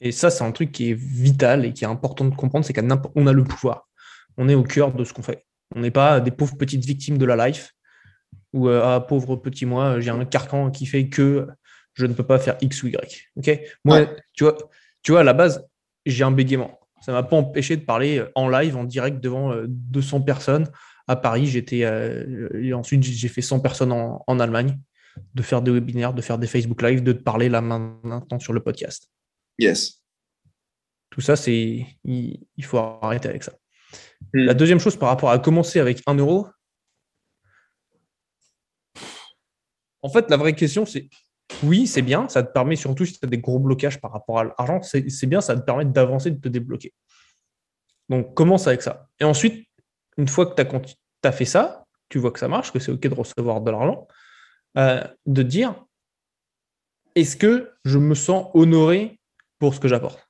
Et ça, c'est un truc qui est vital et qui est important de comprendre, c'est qu'on a le pouvoir. On est au cœur de ce qu'on fait. On n'est pas des pauvres petites victimes de la life ou euh, ah, pauvre petit moi, j'ai un carcan qui fait que je ne peux pas faire X ou Y. Ok? Moi, tu, vois, tu vois, à la base, j'ai un bégaiement ça m'a pas empêché de parler euh, en live, en direct devant 200 euh, personnes. À Paris, j'étais euh, et ensuite j'ai fait 100 personnes en, Allemagne, de faire des webinaires, de faire des Facebook Live, de parler là maintenant sur le podcast. Yes. Tout ça, c'est il, faut arrêter avec ça. Hmm. La deuxième chose par rapport à commencer avec 1 euro, en fait, la vraie question, c'est oui, c'est bien, ça te permet, surtout si tu as des gros blocages par rapport à l'argent, c'est bien, ça te permet d'avancer, de te débloquer. Donc, commence avec ça. Et ensuite, une fois que tu as, fait ça, tu vois que ça marche, que c'est OK de recevoir de l'argent, euh, de dire est-ce que je me sens honoré pour ce que j'apporte?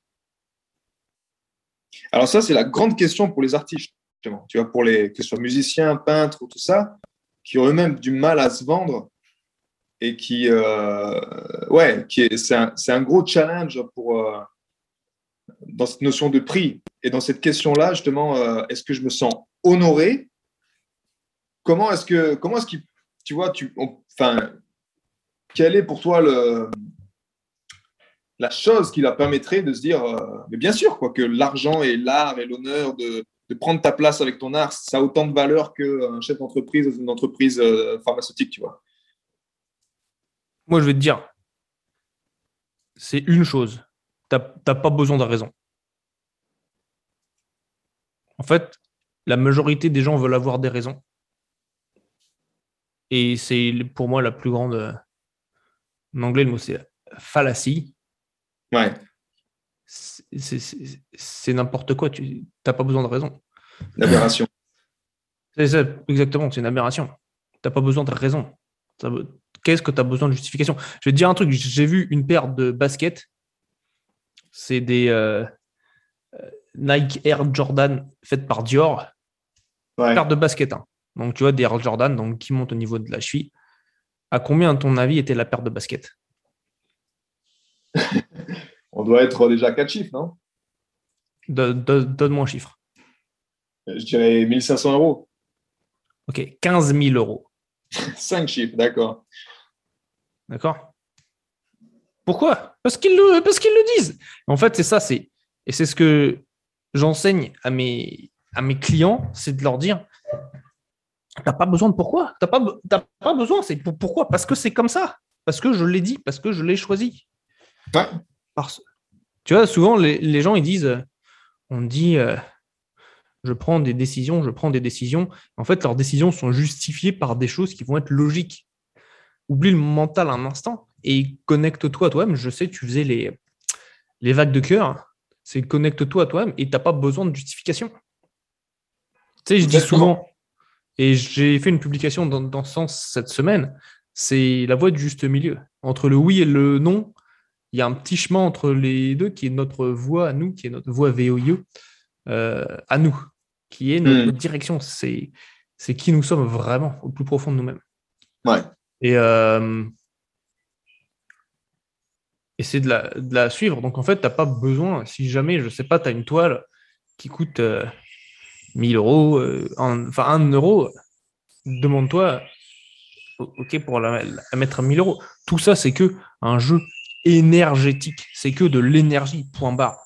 Alors, ça, c'est la grande question pour les artistes, Tu vois, pour les, que ce soit musiciens, peintres ou tout ça, qui ont eux-mêmes du mal à se vendre et qui, euh, ouais, qui est, c'est un, un, gros challenge pour, euh, dans cette notion de prix et dans cette question-là, justement, euh, est-ce que je me sens honoré? Comment est-ce que, comment est-ce tu vois, tu, enfin, quelle est pour toi le, la chose qui la permettrait de se dire, mais bien sûr, quoi, que l'argent et l'art et l'honneur de, de, prendre ta place avec ton art, ça a autant de valeur qu'un chef d'entreprise dans une entreprise pharmaceutique, tu vois. Moi, je vais te dire, c'est une chose. Tu n'as pas besoin de raison. En fait, la majorité des gens veulent avoir des raisons. Et c'est pour moi la plus grande. En anglais, le mot c'est fallacie. Ouais. C'est n'importe quoi. Tu n'as pas besoin de raison. Une aberration. C'est ça, exactement. C'est une aberration. Tu n'as pas besoin de raison qu'est-ce que tu as besoin de justification? Je vais te dire un truc, j'ai vu une paire de baskets, c'est des euh, euh, Nike Air Jordan faites par Dior, ouais. paire de baskets. Hein. Donc tu vois, des Air Jordan donc, qui montent au niveau de la cheville. À combien, à ton avis, était la paire de baskets? On doit être déjà 4 chiffres, non? Donne-moi un chiffre. Je dirais 1500 euros. Ok, 15 000 euros. Cinq chiffres, d'accord. D'accord. Pourquoi? Parce qu'ils le, parce qu'ils le disent. En fait, c'est ça, c'est et c'est ce que j'enseigne à mes, à mes clients, c'est de leur dire n'as pas besoin de pourquoi. Tu n'as pas, besoin. C'est pourquoi? Parce que c'est comme ça. Parce que je l'ai dit. Parce que je l'ai choisi. Parce... Tu vois, souvent, les, gens, ils disent, on dit, euh, je prends des décisions, je prends des décisions. En fait, leurs décisions sont justifiées par des choses qui vont être logiques. Oublie le mental un instant et connecte-toi à toi-même. Je sais, tu faisais les, les vagues de cœur. C'est connecte-toi à toi-même et tu n'as pas besoin de justification. Tu sais, je dis souvent, et j'ai fait une publication dans, dans ce sens cette semaine, c'est la voie du juste milieu. Entre le oui et le non, il y a un petit chemin entre les deux qui est notre voie à nous, qui est notre voie VOIE euh, à nous, qui est notre, hmm. direction. C'est, c'est qui nous sommes vraiment au plus profond de nous-mêmes. Ouais. Et, euh, et c'est de la, de la, suivre. Donc en fait, tu n'as pas besoin, si jamais, je ne sais pas, tu as une toile qui coûte 1000 euh, euros, enfin 1 euro, demande-toi, ok, pour la, la, mettre à 1000 euros. Tout ça, c'est que un jeu énergétique. C'est que de l'énergie, point barre.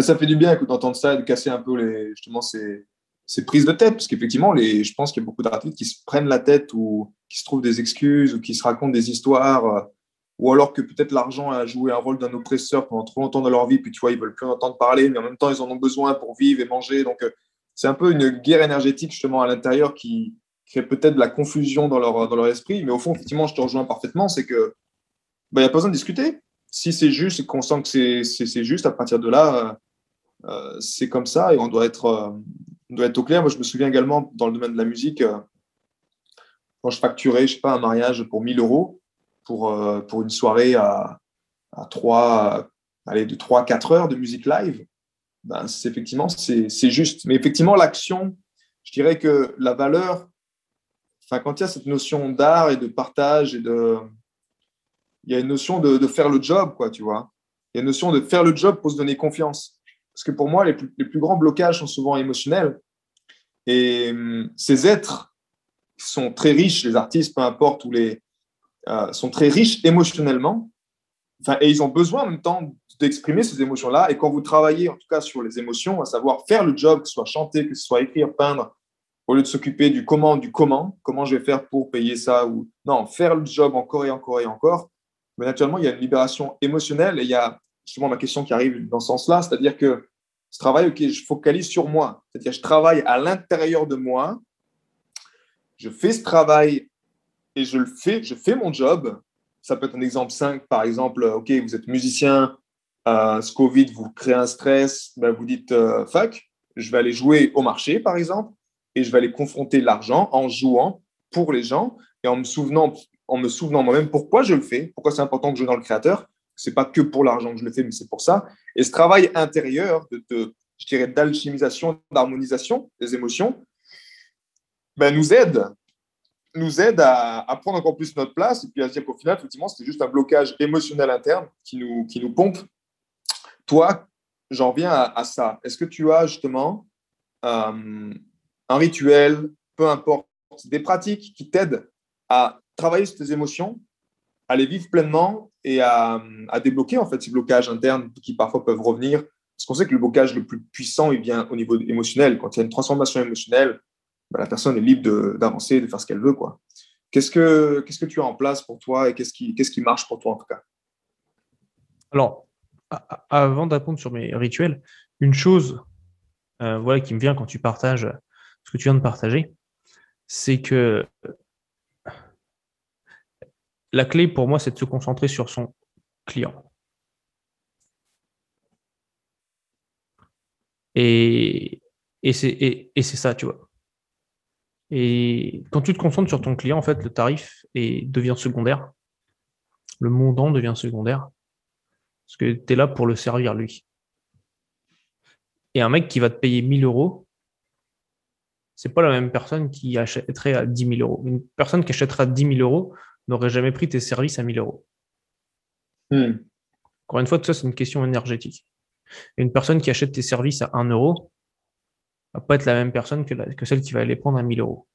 Ça fait du bien d'entendre ça et de casser un peu les, justement ces, ces prises de tête. Parce qu'effectivement, je pense qu'il y a beaucoup d'artistes qui se prennent la tête ou qui se trouvent des excuses ou qui se racontent des histoires. Euh, ou alors que peut-être l'argent a joué un rôle d'un oppresseur pendant trop longtemps dans leur vie, puis tu vois, ils veulent plus en entendre parler, mais en même temps, ils en ont besoin pour vivre et manger. Donc, euh, c'est un peu une guerre énergétique justement à l'intérieur qui, crée peut-être de la confusion dans leur, dans leur esprit. Mais au fond, effectivement, je te rejoins parfaitement, c'est que il bah, n'y a pas besoin de discuter. Si c'est juste et qu'on sent que c'est juste, à partir de là, euh, c'est comme ça et on doit, être, euh, doit être au clair. Moi, je me souviens également dans le domaine de la musique, quand je facturais, je sais pas, un mariage pour 1000 euros pour, pour une soirée à, à 3, allez, de 3-4 heures de musique live, ben, effectivement, c'est juste. Mais effectivement, l'action, je dirais que la valeur enfin, quand il y a cette notion d'art et de partage et de. Il y a une notion de, faire le job, quoi, tu vois. Il y a une notion de faire le job pour se donner confiance. Parce que pour moi, les plus, grands blocages sont souvent émotionnels. Et hum, ces êtres sont très riches, les artistes, peu importe, ou les, euh, sont très riches émotionnellement. Et ils ont besoin en même temps d'exprimer ces émotions-là. Et quand vous travaillez en tout cas sur les émotions, à savoir faire le job, que ce soit chanter, que ce soit écrire, peindre, au lieu de s'occuper du comment, du comment, comment je vais faire pour payer ça, ou non, faire le job encore et encore et encore, mais naturellement, il y a une libération émotionnelle et il y a justement ma question qui arrive dans ce sens-là, c'est-à-dire que ce travail, ok, je focalise sur moi, c'est-à-dire je travaille à l'intérieur de moi, je fais ce travail et je le fais, je fais mon job. Ça peut être un exemple 5, par exemple, ok, vous êtes musicien, euh, ce Covid vous crée un stress, ben vous dites euh, fuck, je vais aller jouer au marché, par exemple et je vais aller confronter l'argent en jouant pour les gens et en me souvenant, en me souvenant moi-même pourquoi je le fais, pourquoi c'est important que je joue dans le créateur. C'est pas que pour l'argent que je le fais, mais c'est pour ça. Et ce travail intérieur de, je dirais, d'alchimisation, d'harmonisation des émotions, ben, nous aide, nous aide à, à, prendre encore plus notre place et puis à se dire qu'au final, effectivement, c'est juste un blocage émotionnel interne qui nous, qui nous pompe. Toi, j'en viens à, ça. Est-ce que tu as justement euh, un rituel, peu importe, des pratiques qui t'aident à travailler sur tes émotions, à les vivre pleinement et à, débloquer en fait ces blocages internes qui parfois peuvent revenir. Parce qu'on sait que le blocage le plus puissant, il vient au niveau émotionnel. Quand il y a une transformation émotionnelle, bah, la personne est libre d'avancer, de, faire ce qu'elle veut. Qu'est-ce, que, que tu as en place pour toi et qu'est-ce qui, qu'est-ce qui marche pour toi en tout cas? Alors, avant d'apprendre sur mes rituels, une chose euh, voilà, qui me vient quand tu partages ce que tu viens de partager, c'est que la clé pour moi, c'est de se concentrer sur son client. Et, c'est ça, tu vois. Et quand tu te concentres sur ton client, en fait, le tarif devient secondaire. Le montant devient secondaire. Parce que tu es là pour le servir, lui. Et un mec qui va te payer 1000 euros, c'est pas la même personne qui achèterait à 10 000 euros. Une personne qui achèterait à 10 000 euros n'aurait jamais pris tes services à 1000 euros. Hmm. Encore une fois, tout ça, c'est une question énergétique. une personne qui achète tes services à 1 euro va pas être la même personne que, que celle qui va les prendre à 1000 euros.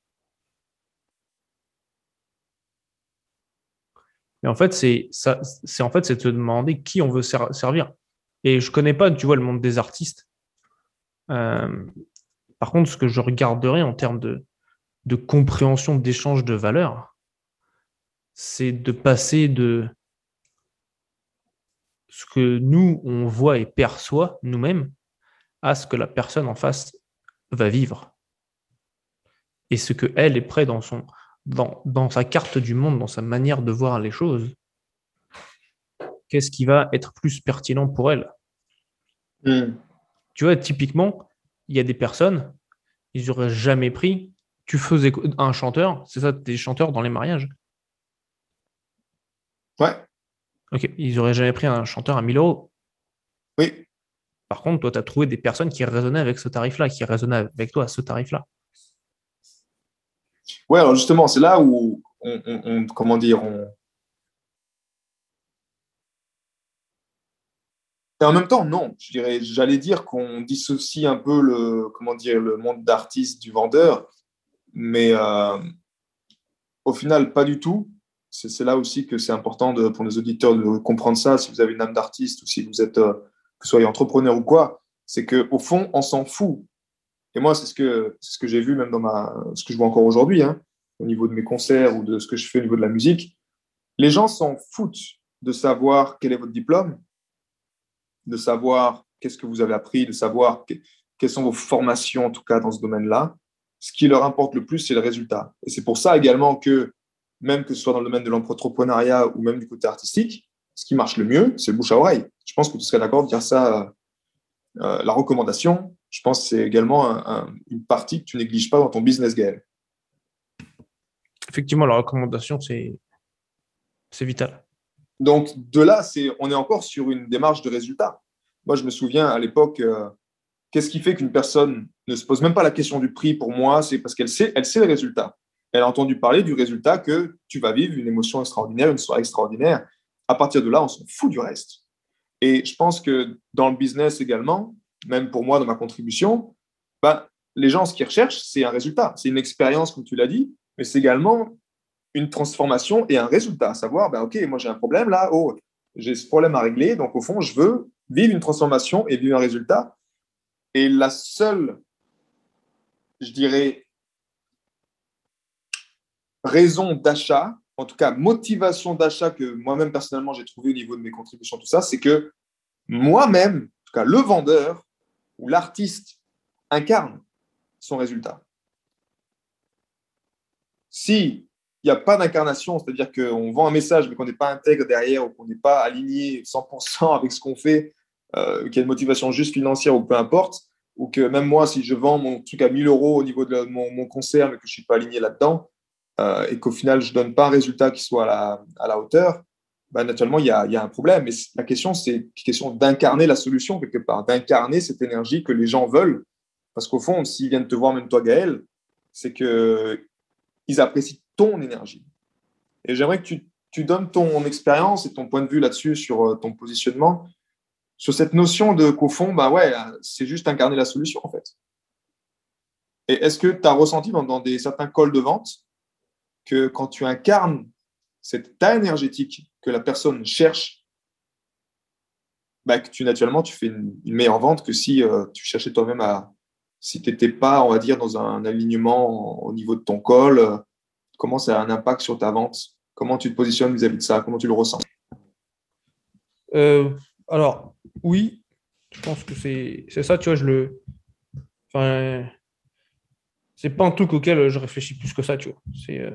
Et en fait, c'est en fait, c'est de se demander qui on veut servir. Et je connais pas, tu vois, le monde des artistes. Euh, Par contre, ce que je regarderai en termes de, de compréhension d'échange de valeurs, c'est de passer de ce que nous, on voit et perçoit nous-mêmes à ce que la personne en face va vivre. Et ce qu'elle est prête dans, son, dans, dans sa carte du monde, dans sa manière de voir les choses, qu'est-ce qui va être plus pertinent pour elle? Hmm. Tu vois, typiquement, il y a des personnes, ils n'auraient jamais pris. Tu faisais un chanteur, c'est ça, des chanteurs dans les mariages Ouais. Ok, ils n'auraient jamais pris un chanteur à 1000 euros. Oui. Par contre, toi, tu as trouvé des personnes qui raisonnaient avec ce tarif-là, qui raisonnaient avec toi à ce tarif-là. Ouais, alors justement, c'est là où on, comment dire, on... Et en même temps, non, je dirais, j'allais dire qu'on dissocie un peu le, comment dire, le monde d'artiste du vendeur, mais euh, au final, pas du tout. C'est là aussi que c'est important pour les auditeurs de comprendre ça, si vous avez une âme d'artiste ou si vous êtes, euh, que vous soyez entrepreneur ou quoi, c'est qu'au fond, on s'en fout et moi, c'est ce que, ce que j'ai vu même dans ma, ce que je vois encore aujourd'hui, hein, au niveau de mes concerts ou de ce que je fais au niveau de la musique. Les gens s'en foutent de savoir quel est votre diplôme, de savoir qu'est-ce que vous avez appris, de savoir quelles sont vos formations, en tout cas dans ce domaine-là. Ce qui leur importe le plus, c'est le résultat. Et c'est pour ça également que, même que ce soit dans le domaine de l'entrepreneuriat ou même du côté artistique, ce qui marche le mieux, c'est le bouche à oreille. Je pense que tu serais d'accord de dire ça, euh, la recommandation, je pense que c'est également une partie que tu négliges pas dans ton business, Gaël. Effectivement, la recommandation, c'est, vital. Donc, de là, c'est, on est encore sur une démarche de résultat. Moi, je me souviens à l'époque, euh, qu'est-ce qui fait qu'une personne ne se pose même pas la question du prix pour moi? C'est parce qu'elle sait, elle sait le résultat. Elle a entendu parler du résultat que tu vas vivre une émotion extraordinaire, une soirée extraordinaire. À partir de là, on s'en fout du reste. Et je pense que dans le business également, même pour moi dans ma contribution, ben, les gens, ce qu'ils recherchent, c'est un résultat. C'est une expérience, comme tu l'as dit, mais c'est également une transformation et un résultat. À savoir, ben, OK, moi j'ai un problème là, oh, j'ai ce problème à régler, donc au fond, je veux vivre une transformation et vivre un résultat. Et la seule, je dirais, raison d'achat, en tout cas motivation d'achat que moi-même personnellement j'ai trouvé au niveau de mes contributions, tout ça, c'est que moi-même, en tout cas le vendeur, où l'artiste incarne son résultat. Si il n'y a pas d'incarnation, c'est-à-dire qu'on vend un message mais qu'on n'est pas intègre derrière ou qu'on n'est pas aligné 100% avec ce qu'on fait, euh, qu'il y a une motivation juste financière ou peu importe, ou que même moi, si je vends mon truc à 1000 euros au niveau de mon, concert mais que je ne suis pas aligné là-dedans, euh, et qu'au final, je ne donne pas un résultat qui soit à la hauteur, bah, naturellement, il y, a, un problème. Mais la question, c'est une question d'incarner la solution quelque part, d'incarner cette énergie que les gens veulent. Parce qu'au fond, s'ils viennent te voir, même toi, Gaël, c'est qu'ils apprécient ton énergie. Et j'aimerais que tu, donnes ton expérience et ton point de vue là-dessus, sur euh, ton positionnement, sur cette notion de qu'au fond, bah ouais, c'est juste incarner la solution, en fait. Et est-ce que tu as ressenti dans, dans des, certains calls de vente que quand tu incarnes cet état énergétique que la personne cherche, bah, que tu naturellement tu fais une, meilleure vente que si euh, tu cherchais toi-même à si tu n'étais pas, on va dire, dans un alignement au niveau de ton col, euh, comment ça a un impact sur ta vente? Comment tu te positionnes vis-à-vis de ça? Comment tu le ressens? Euh, Alors, oui, je pense que c'est ça, tu vois, je le. Enfin, c'est pas un truc auquel je réfléchis plus que ça, tu vois. C'est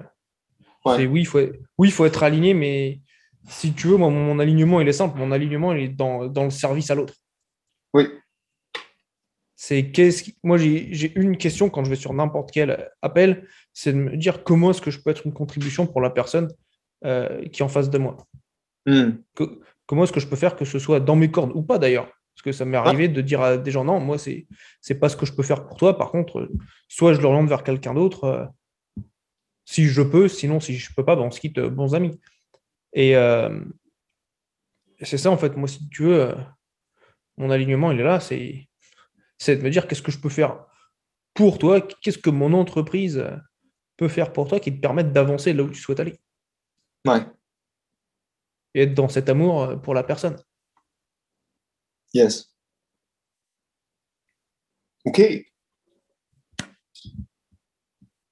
oui, il faut, oui, faut être aligné, mais si tu veux, mon alignement, il est simple. Mon alignement, il est dans, le service à l'autre. Oui. C'est qu'est-ce moi j'ai une question quand je vais sur n'importe quel appel, c'est de me dire comment est-ce que je peux être une contribution pour la personne euh, qui est en face de moi. Hmm. comment est-ce que je peux faire que ce soit dans mes cordes ou pas d'ailleurs? Parce que ça m'est arrivé ah. de dire à des gens non, moi c'est c'est pas ce que je peux faire pour toi. Par contre, soit je l'oriente vers quelqu'un d'autre, euh, si je peux, sinon si je peux pas, ben, on se quitte euh, bons amis. Et euh, c'est ça en fait, moi si tu veux, euh, mon alignement il est là, c'est de me dire qu'est-ce que je peux faire pour toi, qu'est-ce que mon entreprise peut faire pour toi qui te permette d'avancer là où tu souhaites aller? Ouais. Et être dans cet amour pour la personne. Yes. Ok.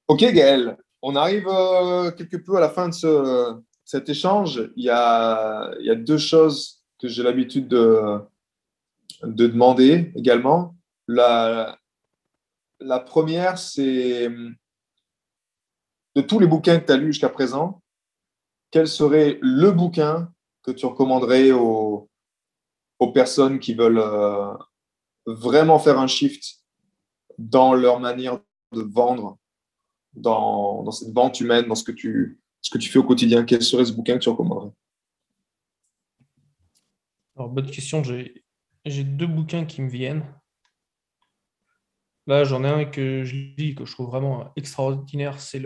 Ok, Gaël. On arrive euh, quelque peu à la fin de ce, cet échange. Il y, a, deux choses que j'ai l'habitude de, de demander également. La, première, c'est de tous les bouquins que tu as lus jusqu'à présent, quel serait le bouquin que tu recommanderais aux, aux personnes qui veulent euh, vraiment faire un shift dans leur manière de vendre, dans, cette vente humaine, dans ce que, tu, ce que tu fais au quotidien Quel serait ce bouquin que tu recommanderais? Alors, bonne question. J'ai deux bouquins qui me viennent. Là, j'en ai un que je lis, que je trouve vraiment extraordinaire. C'est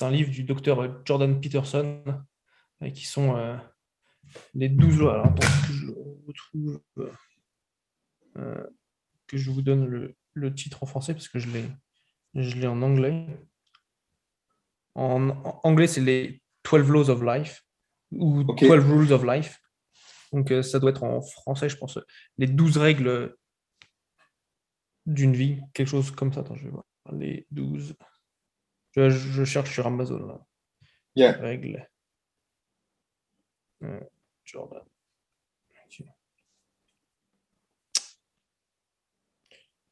un livre du docteur Jordan Peterson, euh, qui sont euh, les 12 lois. Alors, je retrouve, euh, que je vous donne le, le, titre en français, parce que je l'ai, je l'ai en anglais. En, anglais, c'est les 12 Laws of Life, ou 12 Rules of Life. Donc, ça doit être en français, je pense, les 12 règles d'une vie, quelque chose comme ça. Attends, je vais voir. Les 12. Je, cherche sur Amazon là. Yeah. Règles. Euh, Jordan.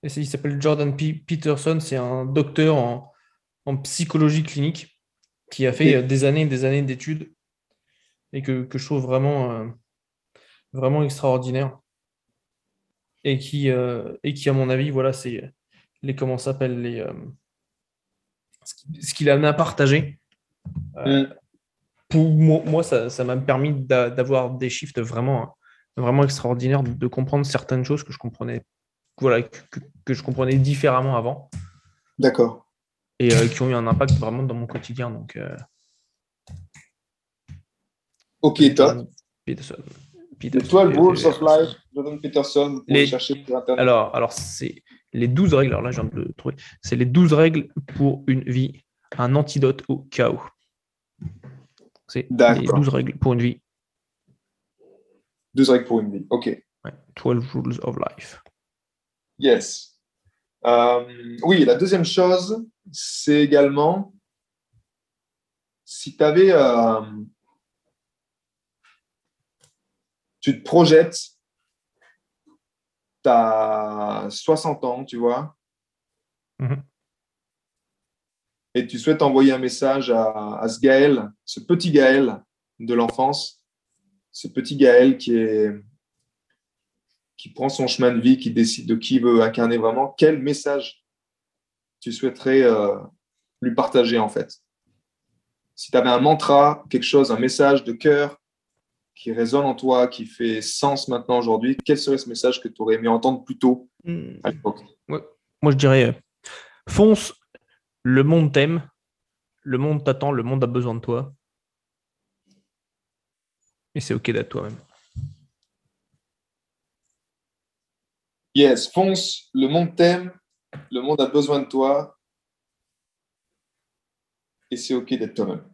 Et il s'appelle Jordan P. Peterson, c'est un docteur en, en, psychologie clinique qui a fait des années et des années d'études et que, que, je trouve vraiment, euh, vraiment extraordinaire et qui, euh, et qui à mon avis, voilà, c'est les comment s'appelle les euh, ce qu'il a amené à partager. Euh, mm. Pour moi, ça m'a permis d'avoir des shifts vraiment, vraiment extraordinaires, de, comprendre certaines choses que je comprenais, voilà, que, que je comprenais différemment avant. D'accord. Et qui ont eu un impact vraiment dans mon quotidien. Donc, ok, top. Peterson. Rules of Life, Jordan Peterson, les... chercher sur Internet. Alors, alors c'est les 12 règles, alors là, je viens de le trouver. C'est les 12 règles pour une vie, un antidote au chaos. C'est les 12 règles pour une vie. 12 règles pour une vie, ok. Ouais, 12 Rules of Life. Yes. Euh, oui, la deuxième chose, c'est également si tu avais. Euh, tu te projettes, tu as 60 ans, tu vois, mhm. et tu souhaites envoyer un message à, ce Gaël, ce petit Gaël de l'enfance, ce petit Gaël qui est qui prend son chemin de vie, qui décide de qui il veut incarner vraiment, quel message tu souhaiterais euh, lui partager en fait Si tu avais un mantra, quelque chose, un message de cœur, qui résonne en toi, qui fait sens maintenant aujourd'hui, quel serait ce message que tu aurais aimé entendre plus tôt hmm. à l'époque Moi, je dirais euh, fonce, le monde t'aime, le monde t'attend, le monde a besoin de toi. Et c'est OK d'être toi-même. Yes, fonce, le monde t'aime, le monde a besoin de toi. Et c'est OK d'être toi-même.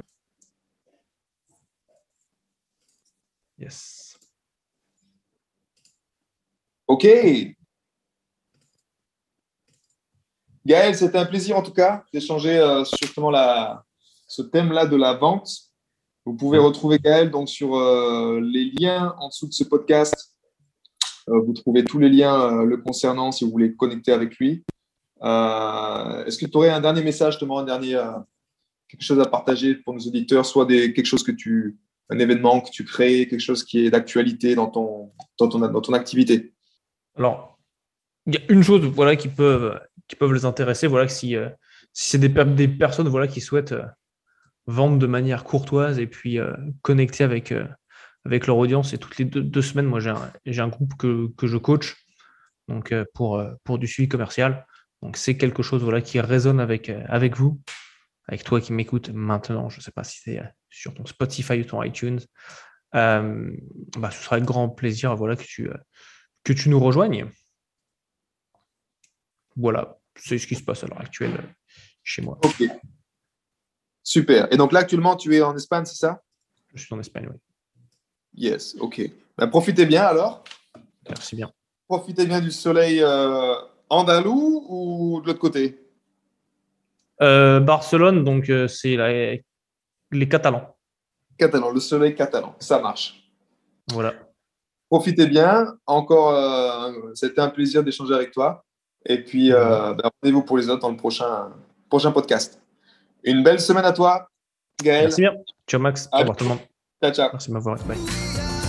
Yes. OK. Gaël, c'était un plaisir en tout cas d'échanger euh, sur justement la, ce thème-là de la vente. Vous pouvez retrouver Gaël donc, sur euh, les liens en dessous de ce podcast. Euh, vous trouvez tous les liens le concernant si vous voulez connecter avec lui. Est-ce que tu aurais un dernier message, un dernier, quelque chose à partager pour nos auditeurs, soit quelque chose que tu, un événement que tu crées, quelque chose qui est d'actualité dans ton, dans, ton, dans ton activité? Alors, il y a une chose voilà, qui, peuvent, qui les intéresser, voilà, si, euh, si c'est des, personnes voilà, qui souhaitent euh, vendre de manière courtoise et puis euh, connecter avec, avec leur audience. Et toutes les deux, semaines, moi, j'ai un, un, groupe que, que, je coach donc, pour, pour du suivi commercial. Donc, c'est quelque chose voilà, qui résonne avec, avec vous avec toi qui m'écoutes maintenant, je ne sais pas si c'est euh, sur ton Spotify ou ton iTunes, euh, bah, ce sera avec grand plaisir voilà, que, tu, euh, que tu nous rejoignes. Voilà, c'est ce qui se passe à l'heure actuelle chez moi. Ok. Super. Et donc là, actuellement, tu es en Espagne, c'est ça? Je suis en Espagne, oui. Yes, ok. Ben, profitez bien alors. Merci bien. Profitez bien du soleil andalou ou de l'autre côté? Barcelone, donc c'est les Catalans. Catalan, le soleil catalan, ça marche. Voilà. Profitez bien. Encore, c'était un plaisir d'échanger avec toi. Et puis, euh, ben, rendez-vous pour les autres dans le prochain, prochain podcast. Une belle semaine à toi, Gaël. Merci bien. Ciao, Max. Au revoir tout le monde. Ciao, ciao. Merci de m'avoir. Bye.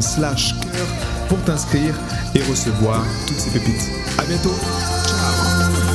slash cœur pour t'inscrire et recevoir toutes ces pépites. À bientôt. Ciao